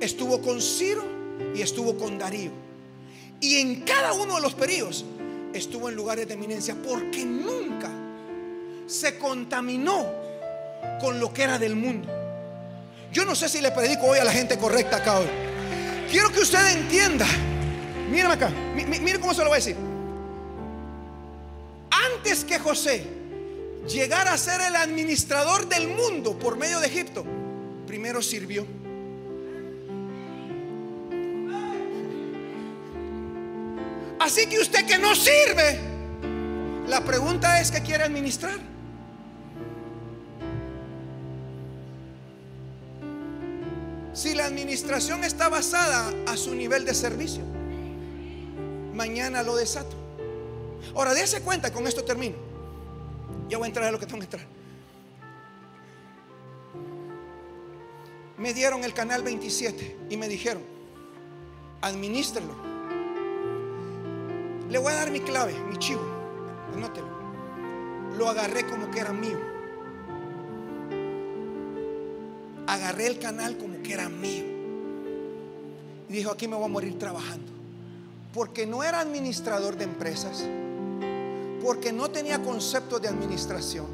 estuvo con Ciro y estuvo con Darío. Y en cada uno de los periodos estuvo en lugares de eminencia porque nunca se contaminó con lo que era del mundo. Yo no sé si le predico hoy a la gente correcta acá hoy. Quiero que usted entienda Mírame acá, mire cómo se lo voy a decir. Antes que José llegara a ser el administrador del mundo por medio de Egipto, primero sirvió. Así que usted que no sirve, la pregunta es que quiere administrar. Si la administración está basada a su nivel de servicio mañana lo desato. Ahora, dése cuenta, con esto termino. Ya voy a entrar a lo que tengo que entrar. Me dieron el canal 27 y me dijeron, administrelo. Le voy a dar mi clave, mi chivo. Anótelo. Lo agarré como que era mío. Agarré el canal como que era mío. Y dijo, aquí me voy a morir trabajando porque no era administrador de empresas, porque no tenía concepto de administración,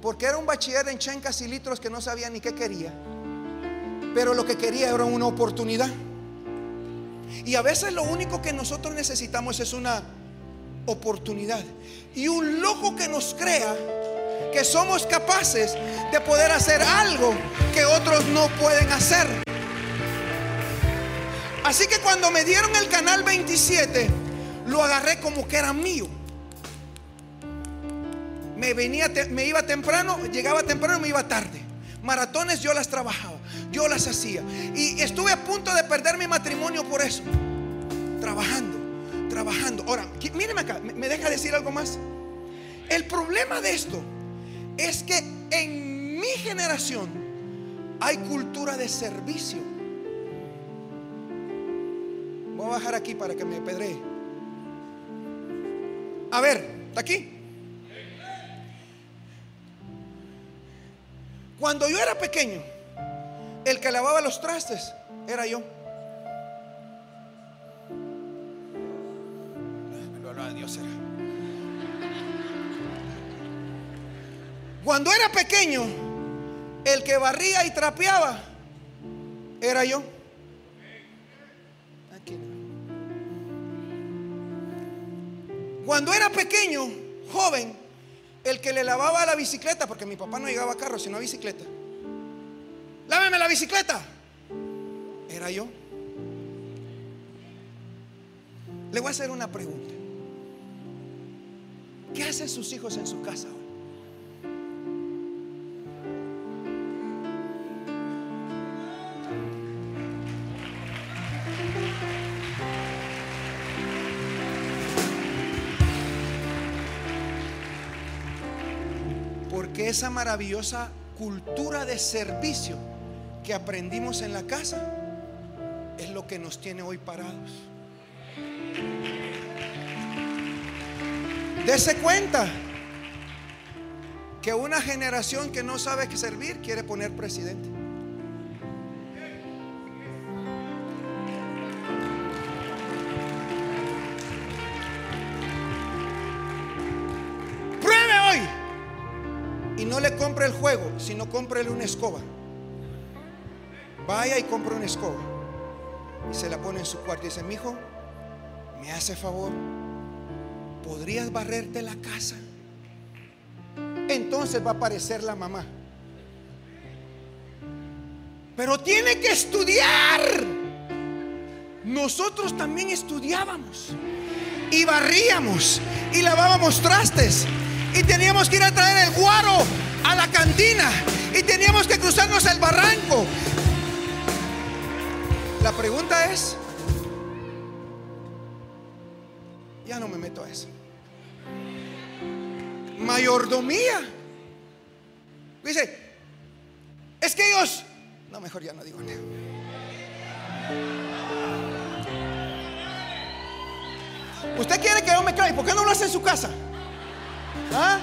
porque era un bachiller en chencas y litros que no sabía ni qué quería, pero lo que quería era una oportunidad. Y a veces lo único que nosotros necesitamos es una oportunidad y un loco que nos crea que somos capaces de poder hacer algo que otros no pueden hacer. Así que cuando me dieron el canal 27, lo agarré como que era mío. Me venía, me iba temprano, llegaba temprano, me iba tarde. Maratones yo las trabajaba, yo las hacía. Y estuve a punto de perder mi matrimonio por eso, trabajando. trabajando. Ahora, míreme acá, ¿me deja decir algo más? El problema de esto es que en mi generación hay cultura de servicio. Voy a bajar aquí para que me pedree. A ver, ¿está aquí? Cuando yo era pequeño, el que lavaba los trastes era yo. Dios era. Cuando era pequeño, el que barría y trapeaba era yo. Cuando era pequeño, joven, el que le lavaba la bicicleta, porque mi papá no llegaba a carro, sino a bicicleta. Láveme la bicicleta. Era yo. Le voy a hacer una pregunta. ¿Qué hacen sus hijos en su casa hoy? Esa maravillosa cultura de servicio que aprendimos en la casa es lo que nos tiene hoy parados. Dese cuenta que una generación que no sabe qué servir quiere poner presidente. Sino cómprele una escoba. Vaya y compre una escoba y se la pone en su cuarto y dice, mi hijo, me hace favor ¿podrías barrerte la casa? Entonces va a aparecer la mamá. Pero tiene que estudiar. Nosotros también estudiábamos y barríamos y lavábamos trastes y teníamos que ir a traer el guaro a la cantina y teníamos que cruzarnos el barranco. La pregunta es, ya no me meto a eso mayordomía. Dice, es que ellos, no, mejor ya no digo nada. Usted quiere que yo me crea, ¿por qué no lo hace en su casa? ¿Ah?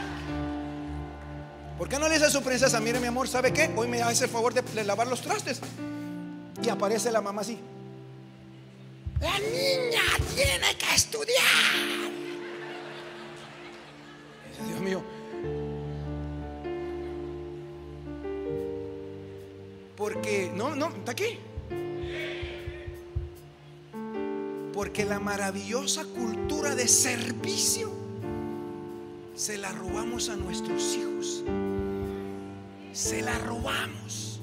¿Por qué no le dice a su princesa, mire mi amor, ¿sabe qué? Hoy me hace el favor de, lavar los trastes. Y aparece la mamá así. La niña tiene que estudiar. Dios mío. Porque, no, no, está aquí. Porque la maravillosa cultura de servicio se la robamos a nuestros hijos. Se la robamos.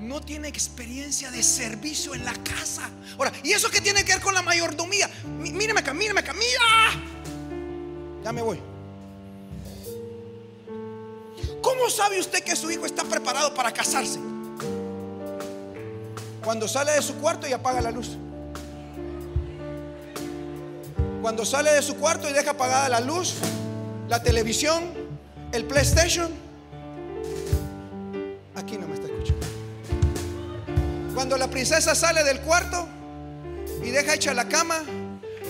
No tiene experiencia de servicio en la casa. Ahora, ¿y eso qué tiene que ver con la mayordomía? Míreme acá, míreme acá, mira. Ya me voy. ¿Cómo sabe usted que su hijo está preparado para casarse? Cuando sale de su cuarto y apaga la luz. Cuando sale de su cuarto y deja apagada la luz, la televisión, el PlayStation. Aquí no me está escuchando. Cuando la princesa sale del cuarto y deja hecha la cama,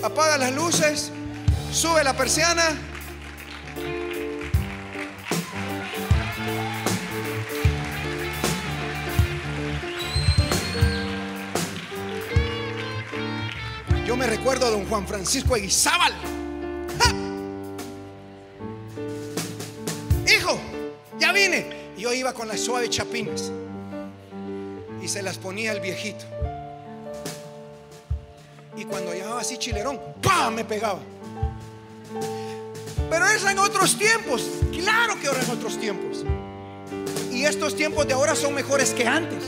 apaga las luces, sube la persiana Yo me recuerdo a don Juan Francisco Eguizábal. Yo iba con las suaves chapines. Y se las ponía el viejito. Y cuando llamaba así chilerón, ¡pam! me pegaba. Pero eso en otros tiempos. Claro que ahora en otros tiempos. Y estos tiempos de ahora son mejores que antes.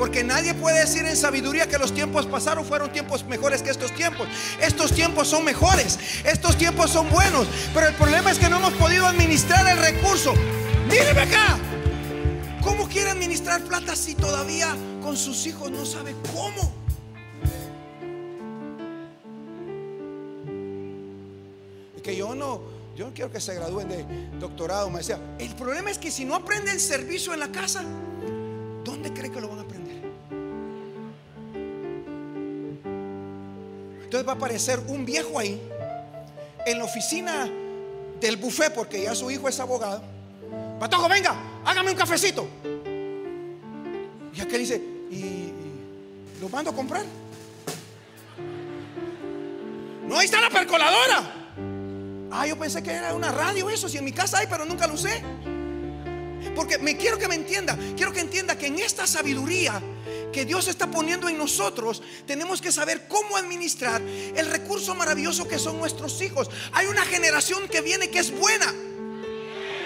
Porque nadie puede decir en sabiduría que los tiempos pasaron fueron tiempos mejores que estos tiempos. Estos tiempos son mejores. Estos tiempos son buenos. Pero el problema es que no hemos podido administrar el recurso. Míreme acá. ¿Cómo quiere administrar plata si todavía con sus hijos no sabe cómo? Es que yo no, yo no quiero que se gradúen de doctorado, me decía. El problema es que si no aprenden servicio en la casa, va a aparecer un viejo ahí, en la oficina del buffet, porque ya su hijo es abogado. Patojo, venga, hágame un cafecito. Y aquel dice, ¿y lo mando a comprar? No, ahí está la percoladora. Ah, yo pensé que era una radio eso, si en mi casa hay, pero nunca lo usé. Porque me quiero que me entienda, quiero que entienda que en esta sabiduría que Dios está poniendo en nosotros, tenemos que saber cómo administrar el recurso maravilloso que son nuestros hijos. Hay una generación que viene que es buena.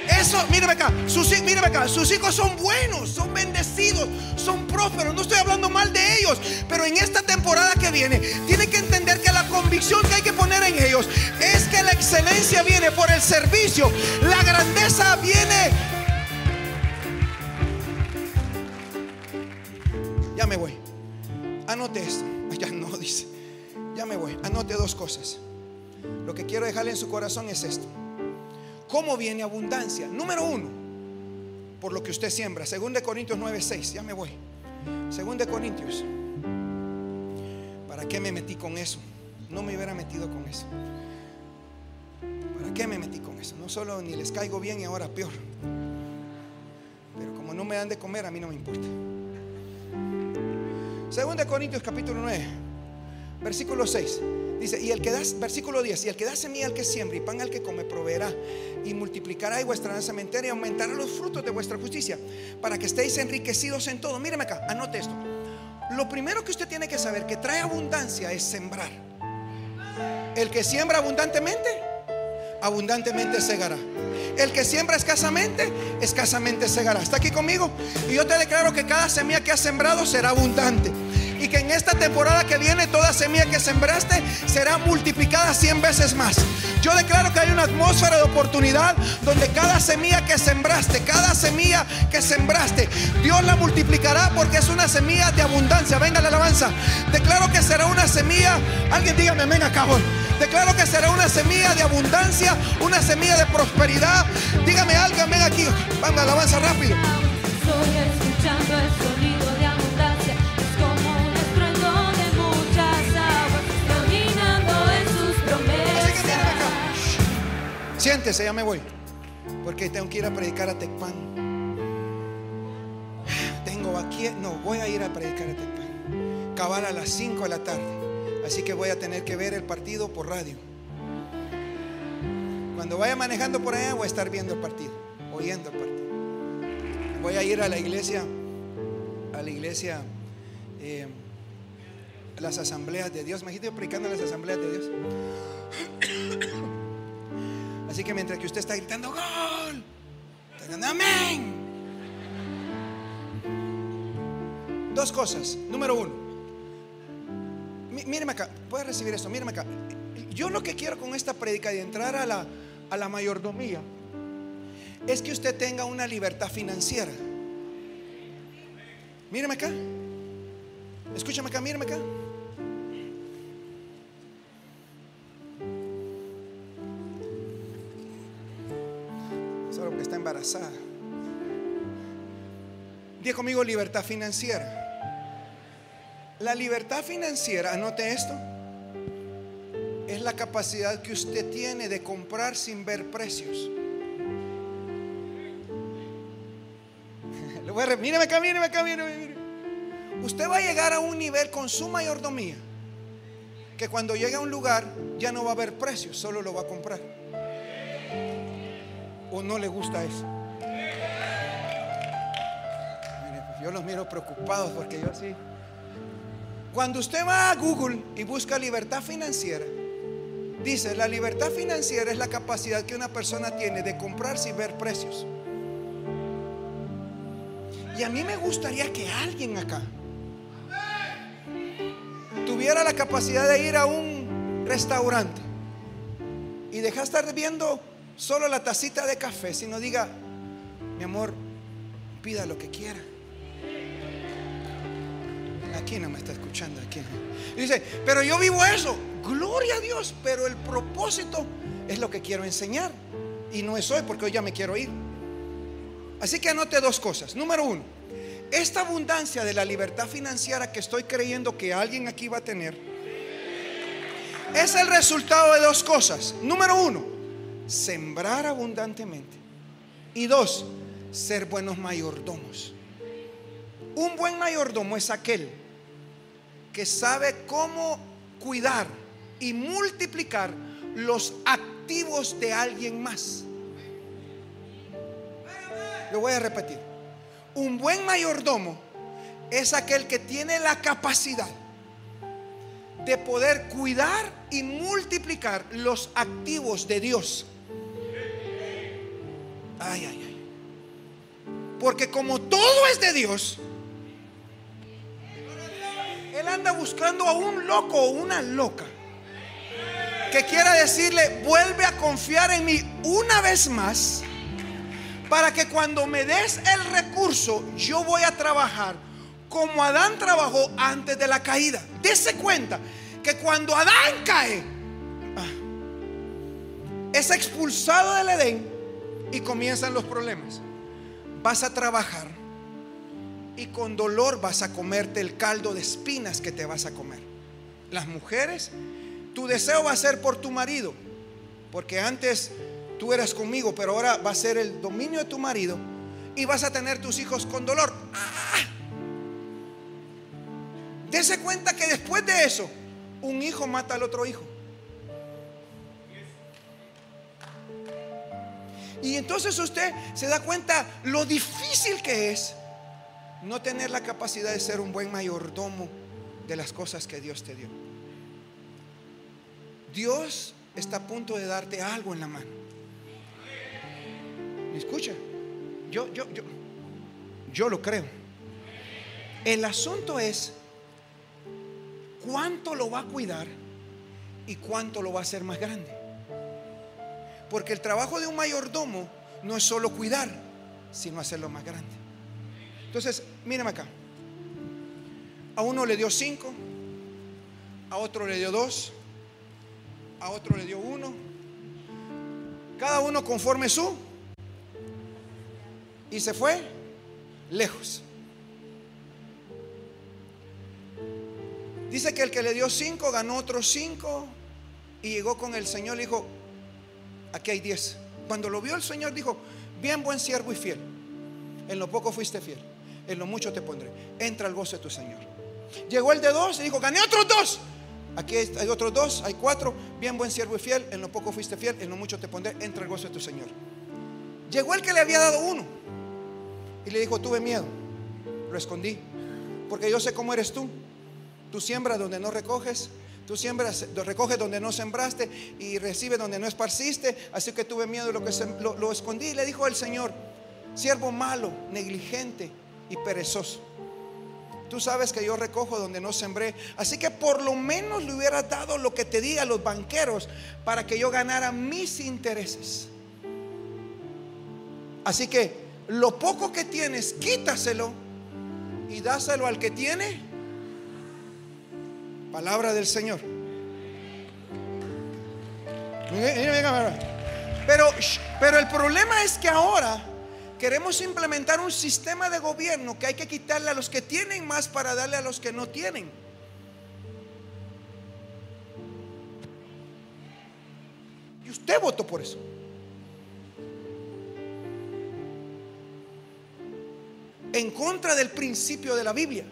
Eso, míreme acá, sus, acá, sus hijos son buenos, son bendecidos, son prósperos. No estoy hablando mal de ellos, pero en esta temporada que viene, tiene que entender que la convicción que hay que poner en ellos es que la excelencia viene por el servicio, la grandeza viene Ya me voy. Anote esto. Ya no, dice. Ya me voy. Anote dos cosas. Lo que quiero dejarle en su corazón es esto. ¿Cómo viene abundancia? Número uno, por lo que usted siembra. Según de Corintios 9:6. Ya me voy. Según de Corintios. ¿Para qué me metí con eso? No me hubiera metido con eso. ¿Para qué me metí con eso? No solo ni les caigo bien y ahora peor. Pero como no me dan de comer, a mí no me importa. Segunda Corintios capítulo 9, versículo 6. Dice, y el que da, versículo 10, y el que da semilla al que siembra y pan al que come, proveerá y multiplicará y vuestra sementera y aumentará los frutos de vuestra justicia, para que estéis enriquecidos en todo. Míreme acá, anote esto. Lo primero que usted tiene que saber que trae abundancia es sembrar. El que siembra abundantemente, abundantemente segará. El que siembra escasamente, escasamente segará. ¿Está aquí conmigo? Y yo te declaro que cada semilla que has sembrado será abundante. Y que en esta temporada que viene toda semilla que sembraste será multiplicada 100 veces más. Yo declaro que hay una atmósfera de oportunidad donde cada semilla que sembraste, cada semilla que sembraste, Dios la multiplicará porque es una semilla de abundancia. Venga la alabanza. Declaro que será una semilla. Alguien dígame amén acá. Declaro que será una semilla de abundancia, una semilla de prosperidad. Dígame algo, amén aquí. Vamos, alabanza rápido. Estoy escuchando el sonido de abundancia. Es como un estruendo de muchas aguas caminando en sus Así que mírame acá. promesas. Shh. Siéntese, ya me voy. Porque tengo que ir a predicar a Tecpan. Tengo aquí, no, voy a ir a predicar a Tecpan. Cabal a las 5 de la tarde. Así que voy a tener que ver el partido por radio. Cuando vaya manejando por allá voy a estar viendo el partido, oyendo el partido. Voy a ir a la iglesia, a la iglesia, eh, las asambleas de Dios. Imagínate yo predicando en las asambleas de Dios. Así que mientras que usted está gritando gol, está gritando amén. Dos cosas. Número uno, míreme acá, puede recibir esto, míreme acá. Yo lo que quiero con esta prédica de entrar a la, a la mayordomía es que usted tenga una libertad financiera. Míreme acá. Escúchame acá, míreme acá. Solo porque está embarazada. Diga conmigo libertad financiera. La libertad financiera, anote esto, es la capacidad que usted tiene de comprar sin ver precios. Míreme acá, míreme acá, míreme. Usted va a llegar a un nivel con su mayordomía que cuando llegue a un lugar ya no va a haber precios, solo lo va a comprar. ¿O no le gusta eso? Pues yo los miro preocupados porque yo sí. Cuando usted va a Google y busca libertad financiera, dice, la libertad financiera es la capacidad que una persona tiene de comprar sin ver precios. Y a mí me gustaría que alguien acá tuviera la capacidad de ir a un restaurante y dejar de estar viendo solo la tacita de café, sino diga, mi amor, pida lo que quiera. Aquí no me está escuchando, aquí dice, pero yo vivo eso. Gloria a Dios, pero el propósito es lo que quiero enseñar. Y no es hoy porque hoy ya me quiero ir. Así que anote dos cosas. Número uno, esta abundancia de la libertad financiera que estoy creyendo que alguien aquí va a tener es el resultado de dos cosas. Número uno, sembrar abundantemente. Y dos, ser buenos mayordomos. Un buen mayordomo es aquel que sabe cómo cuidar y multiplicar los activos de alguien más. Lo voy a repetir. Un buen mayordomo es aquel que tiene la capacidad de poder cuidar y multiplicar los activos de Dios. Ay, ay, ay. Porque como todo es de Dios, Él anda buscando a un loco o una loca que quiera decirle, vuelve a confiar en mí una vez más, para que cuando me des el recurso, yo voy a trabajar como Adán trabajó antes de la caída. Dese cuenta que cuando Adán cae, ah, es expulsado del Edén y comienzan los problemas. Vas a trabajar y con dolor vas a comerte el caldo de espinas que te vas a comer. Las mujeres, tu deseo va a ser por tu marido, porque antes tú eras conmigo, pero ahora va a ser el dominio de tu marido y vas a tener tus hijos con dolor. ¡Ah! Dese cuenta que después de eso, un hijo mata al otro hijo. Y entonces usted se da cuenta lo difícil que es no tener la capacidad de ser un buen mayordomo de las cosas que Dios te dio. Dios está a punto de darte algo en la mano. ¿Me escucha? Yo, yo, yo, yo lo creo. El asunto es cuánto lo va a cuidar y cuánto lo va a hacer más grande. Porque el trabajo de un mayordomo no es solo cuidar, sino hacerlo más grande. Entonces, mírame acá. A uno le dio cinco, a otro le dio dos, a otro le dio uno. Cada uno conforme su. Y se fue lejos. Dice que el que le dio cinco ganó otros cinco y llegó con el Señor y dijo, aquí hay diez. Cuando lo vio el Señor dijo, bien buen siervo y fiel. En lo poco fuiste fiel, en lo mucho te pondré. Entra al gozo de tu Señor. Llegó el de dos y dijo, gané otros dos. Aquí hay otros dos, hay cuatro. Bien buen siervo y fiel, en lo poco fuiste fiel, en lo mucho te pondré. Entra al gozo de tu Señor. Llegó el que le había dado uno y le dijo, tuve miedo. Lo escondí, porque yo sé cómo eres tú. Tú siembras donde no recoges. Tú siembras, recoges donde no sembraste y recibes donde no esparciste. Así que tuve miedo que lo, lo escondí. Y le dijo el Señor, siervo malo, negligente y perezoso. Tú sabes que yo recojo donde no sembré. Así que por lo menos le hubiera dado lo que te di a los banqueros para que yo ganara mis intereses. Así que lo poco que tienes, quítaselo y dáselo al que tiene Palabra del Señor. Pero, pero el problema es que ahora queremos implementar un sistema de gobierno que hay que quitarle a los que tienen más para darle a los que no tienen. Y usted votó por eso. En contra del principio de la Biblia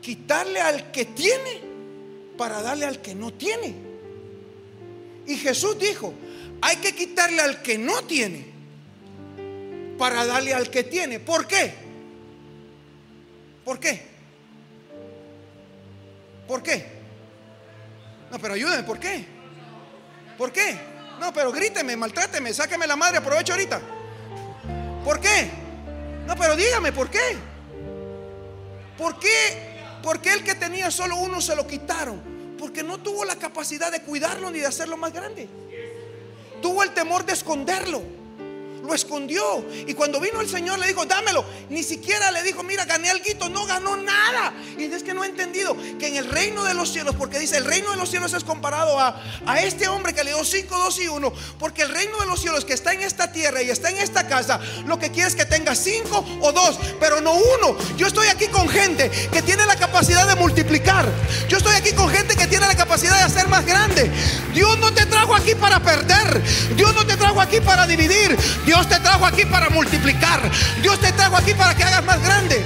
quitarle al que tiene para darle al que no tiene. Y Jesús dijo, hay que quitarle al que no tiene para darle al que tiene. ¿Por qué? ¿Por qué? ¿Por qué? No, pero ayúdeme, ¿por qué? ¿Por qué? No, pero gríteme, maltráteme, sáqueme la madre, aprovecho ahorita. ¿Por qué? No, pero dígame, ¿por qué? ¿Por qué porque el que tenía solo uno se lo quitaron. Porque no tuvo la capacidad de cuidarlo ni de hacerlo más grande. Tuvo el temor de esconderlo. Lo escondió. Y cuando vino el Señor le dijo, dámelo. Ni siquiera le dijo, mira, gané algo, no ganó nada. Y es que no he entendido que en el reino de los cielos, porque dice, el reino de los cielos es comparado a, a este hombre que le dio 5, 2 y 1. Porque el reino de los cielos que está en esta tierra y está en esta casa, lo que quiere es que tenga 5 o 2, pero no uno. Yo estoy aquí con gente que tiene la capacidad de multiplicar. Yo estoy aquí con gente que tiene la capacidad de hacer más grande. Dios no te trajo aquí para perder. Dios no te trajo aquí para dividir. Te trajo aquí para multiplicar. Dios te trajo aquí para que hagas más grande.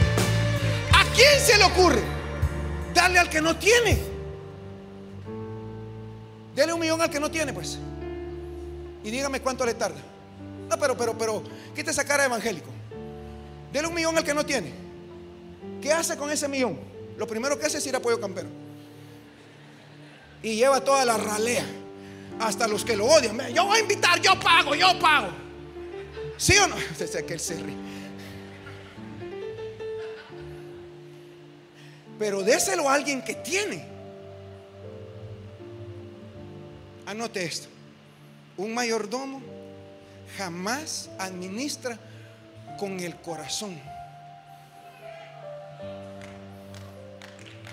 ¿A quién se le ocurre? Darle al que no tiene. Dele un millón al que no tiene, pues. Y dígame cuánto le tarda. No, pero, pero, pero, quita esa cara evangélico. Dele un millón al que no tiene. ¿Qué hace con ese millón? Lo primero que hace es ir a Pollo Campero. Y lleva toda la ralea. Hasta los que lo odian. "Mira, Yo voy a invitar, yo pago, yo pago. ¿Sí o no? Sé que él se ríe. Pero déselo a alguien que tiene. Anote esto. Un mayordomo jamás administra con el corazón.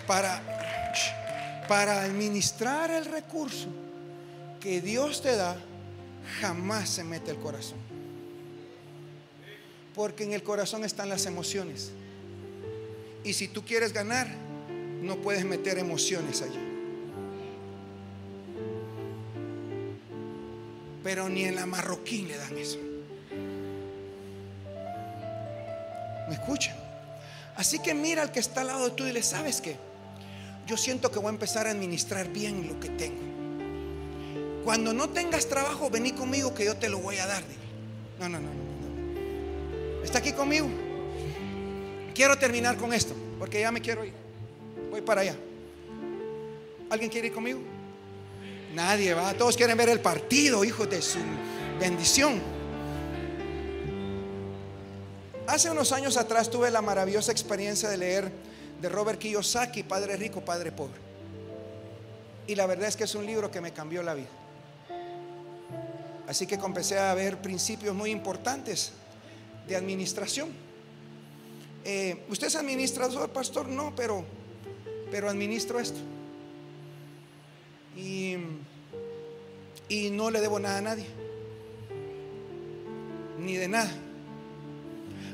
Para, para administrar el recurso que Dios te da, jamás se mete el corazón. Porque en el corazón están las emociones. Y si tú quieres ganar, no puedes meter emociones allí. Pero ni en la marroquín le dan eso. ¿Me escuchan? Así que mira al que está al lado de tú y le sabes que yo siento que voy a empezar a administrar bien lo que tengo. Cuando no tengas trabajo, vení conmigo que yo te lo voy a dar. no, no, no, no. ¿Está aquí conmigo? Quiero terminar con esto, porque ya me quiero ir. Voy para allá. ¿Alguien quiere ir conmigo? Nadie va. Todos quieren ver el partido, hijos de su bendición. Hace unos años atrás tuve la maravillosa experiencia de leer de Robert Kiyosaki, Padre Rico, Padre Pobre. Y la verdad es que es un libro que me cambió la vida. Así que comencé a ver principios muy importantes de administración. Eh, ¿Usted es administrador, pastor? No, pero, pero administro esto. Y, y no le debo nada a nadie. Ni de nada.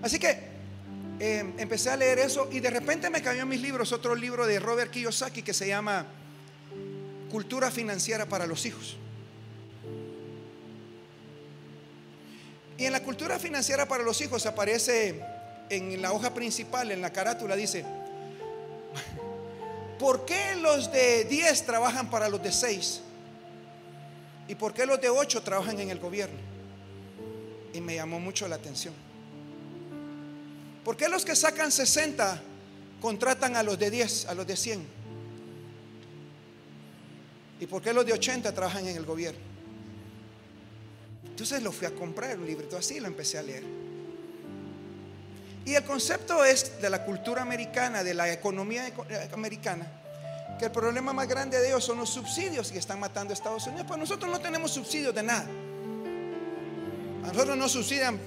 Así que eh, empecé a leer eso y de repente me cayó en mis libros otro libro de Robert Kiyosaki que se llama Cultura Financiera para los Hijos. Y en la cultura financiera para los hijos aparece en la hoja principal, en la carátula, dice, ¿por qué los de 10 trabajan para los de 6? ¿Y por qué los de 8 trabajan en el gobierno? Y me llamó mucho la atención. ¿Por qué los que sacan 60 contratan a los de 10, a los de 100? ¿Y por qué los de 80 trabajan en el gobierno? Entonces lo fui a comprar, un librito así, lo empecé a leer. Y el concepto es de la cultura americana, de la economía eco- eh, americana, que el problema más grande de ellos son los subsidios y están matando a Estados Unidos. Pues nosotros no tenemos subsidios de nada. A nosotros nos subsidian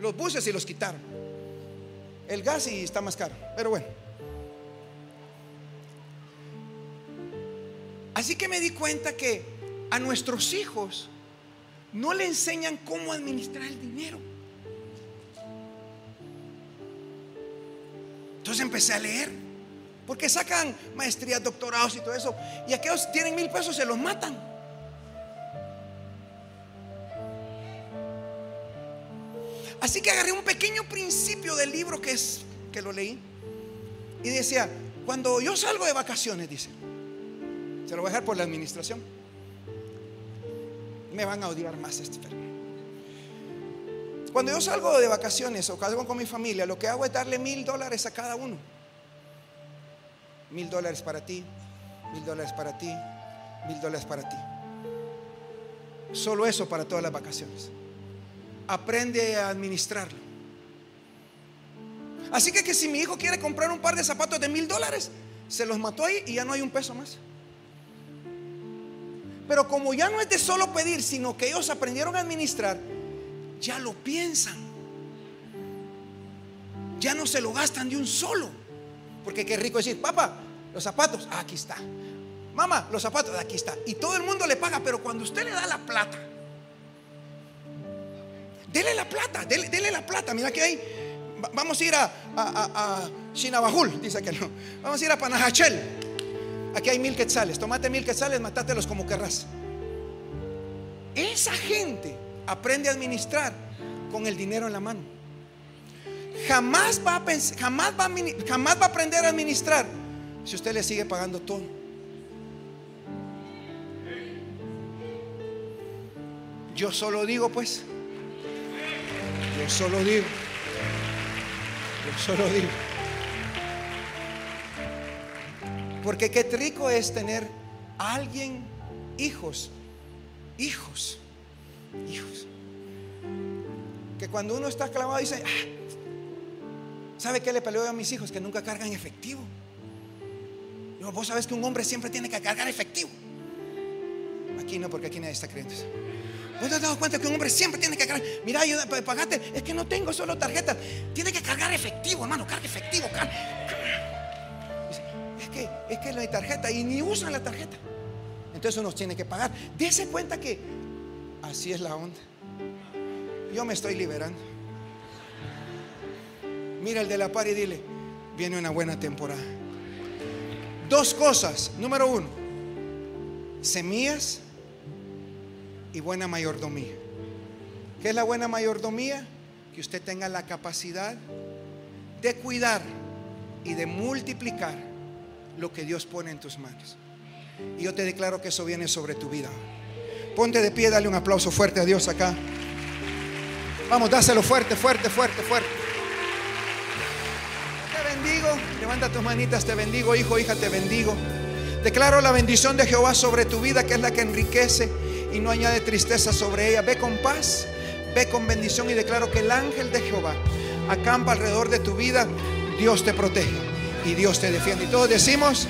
los buses y los quitaron. El gas y está más caro. Pero bueno. Así que me di cuenta que a nuestros hijos no le enseñan cómo administrar el dinero. Entonces empecé a leer. Porque sacan maestrías, doctorados y todo eso. Y aquellos tienen mil pesos, se los matan. Así que agarré un pequeño principio del libro que es que lo leí. Y decía, cuando yo salgo de vacaciones, dice, se lo voy a dejar por la administración. Me van a odiar más este pero- Cuando yo salgo de vacaciones o salgo con mi familia, lo que hago es darle mil dólares a cada uno. Mil dólares para ti, mil dólares para ti, mil dólares para ti. Solo eso para todas las vacaciones. Aprende a administrarlo. Así que si mi hijo quiere comprar un par de zapatos de mil dólares, se los mató ahí y ya no hay un peso más. Pero como ya no es de solo pedir, sino que ellos aprendieron a administrar, ya lo piensan. Ya no se lo gastan de un solo. Porque qué rico decir, papá, los zapatos, ah, aquí está. Mamá, los zapatos, aquí está. Y todo el mundo le paga, pero cuando usted le da la plata, dele la plata, dele, la plata. Mira que hay, va- vamos a ir a, a, a, a Shinabajul, dice que no. Vamos a ir a Panajachel. Aquí hay mil quetzales. Tomate mil quetzales, matátelos como querrás. Esa gente aprende a administrar con el dinero en la mano. Jamás va a, pens- jamás va jamás va a aprender a administrar si usted le sigue pagando todo. Yo solo digo, pues. Yo solo digo. Yo solo digo. Porque qué rico es tener a alguien, hijos, hijos, hijos. Que cuando uno está clavado dice, "Ah, ¿sabe qué le peleo a mis hijos? Que nunca cargan efectivo. No, vos sabes que un hombre siempre tiene que cargar efectivo. Aquí no, porque aquí nadie está creyendo eso. ¿Vos te has dado cuenta que un hombre siempre tiene que cargar? Mira, pa- pagate. Es que no tengo solo tarjetas. Tiene que cargar efectivo, hermano. Carga efectivo. car- Dice, Es que, no hay tarjeta y ni usan la tarjeta. Entonces uno tiene que pagar. Dese cuenta que así es la onda. Yo me estoy liberando. Mira el de la par y dile, viene una buena temporada. Dos cosas. Número uno, semillas y buena mayordomía. ¿Qué es la buena mayordomía? Que usted tenga la capacidad de cuidar y de multiplicar lo que Dios pone en tus manos. Y yo te declaro que eso viene sobre tu vida. Ponte de pie, dale un aplauso fuerte a Dios acá. Vamos, dáselo fuerte, fuerte, fuerte, fuerte. Te bendigo. Levanta tus manitas, te bendigo, hijo, hija, te bendigo. Declaro la bendición de Jehová sobre tu vida, que es la que enriquece y no añade tristeza sobre ella. Ve con paz, ve con bendición y declaro que el ángel de Jehová acampa alrededor de tu vida. Dios te protege y Dios te defiende. Y todos decimos,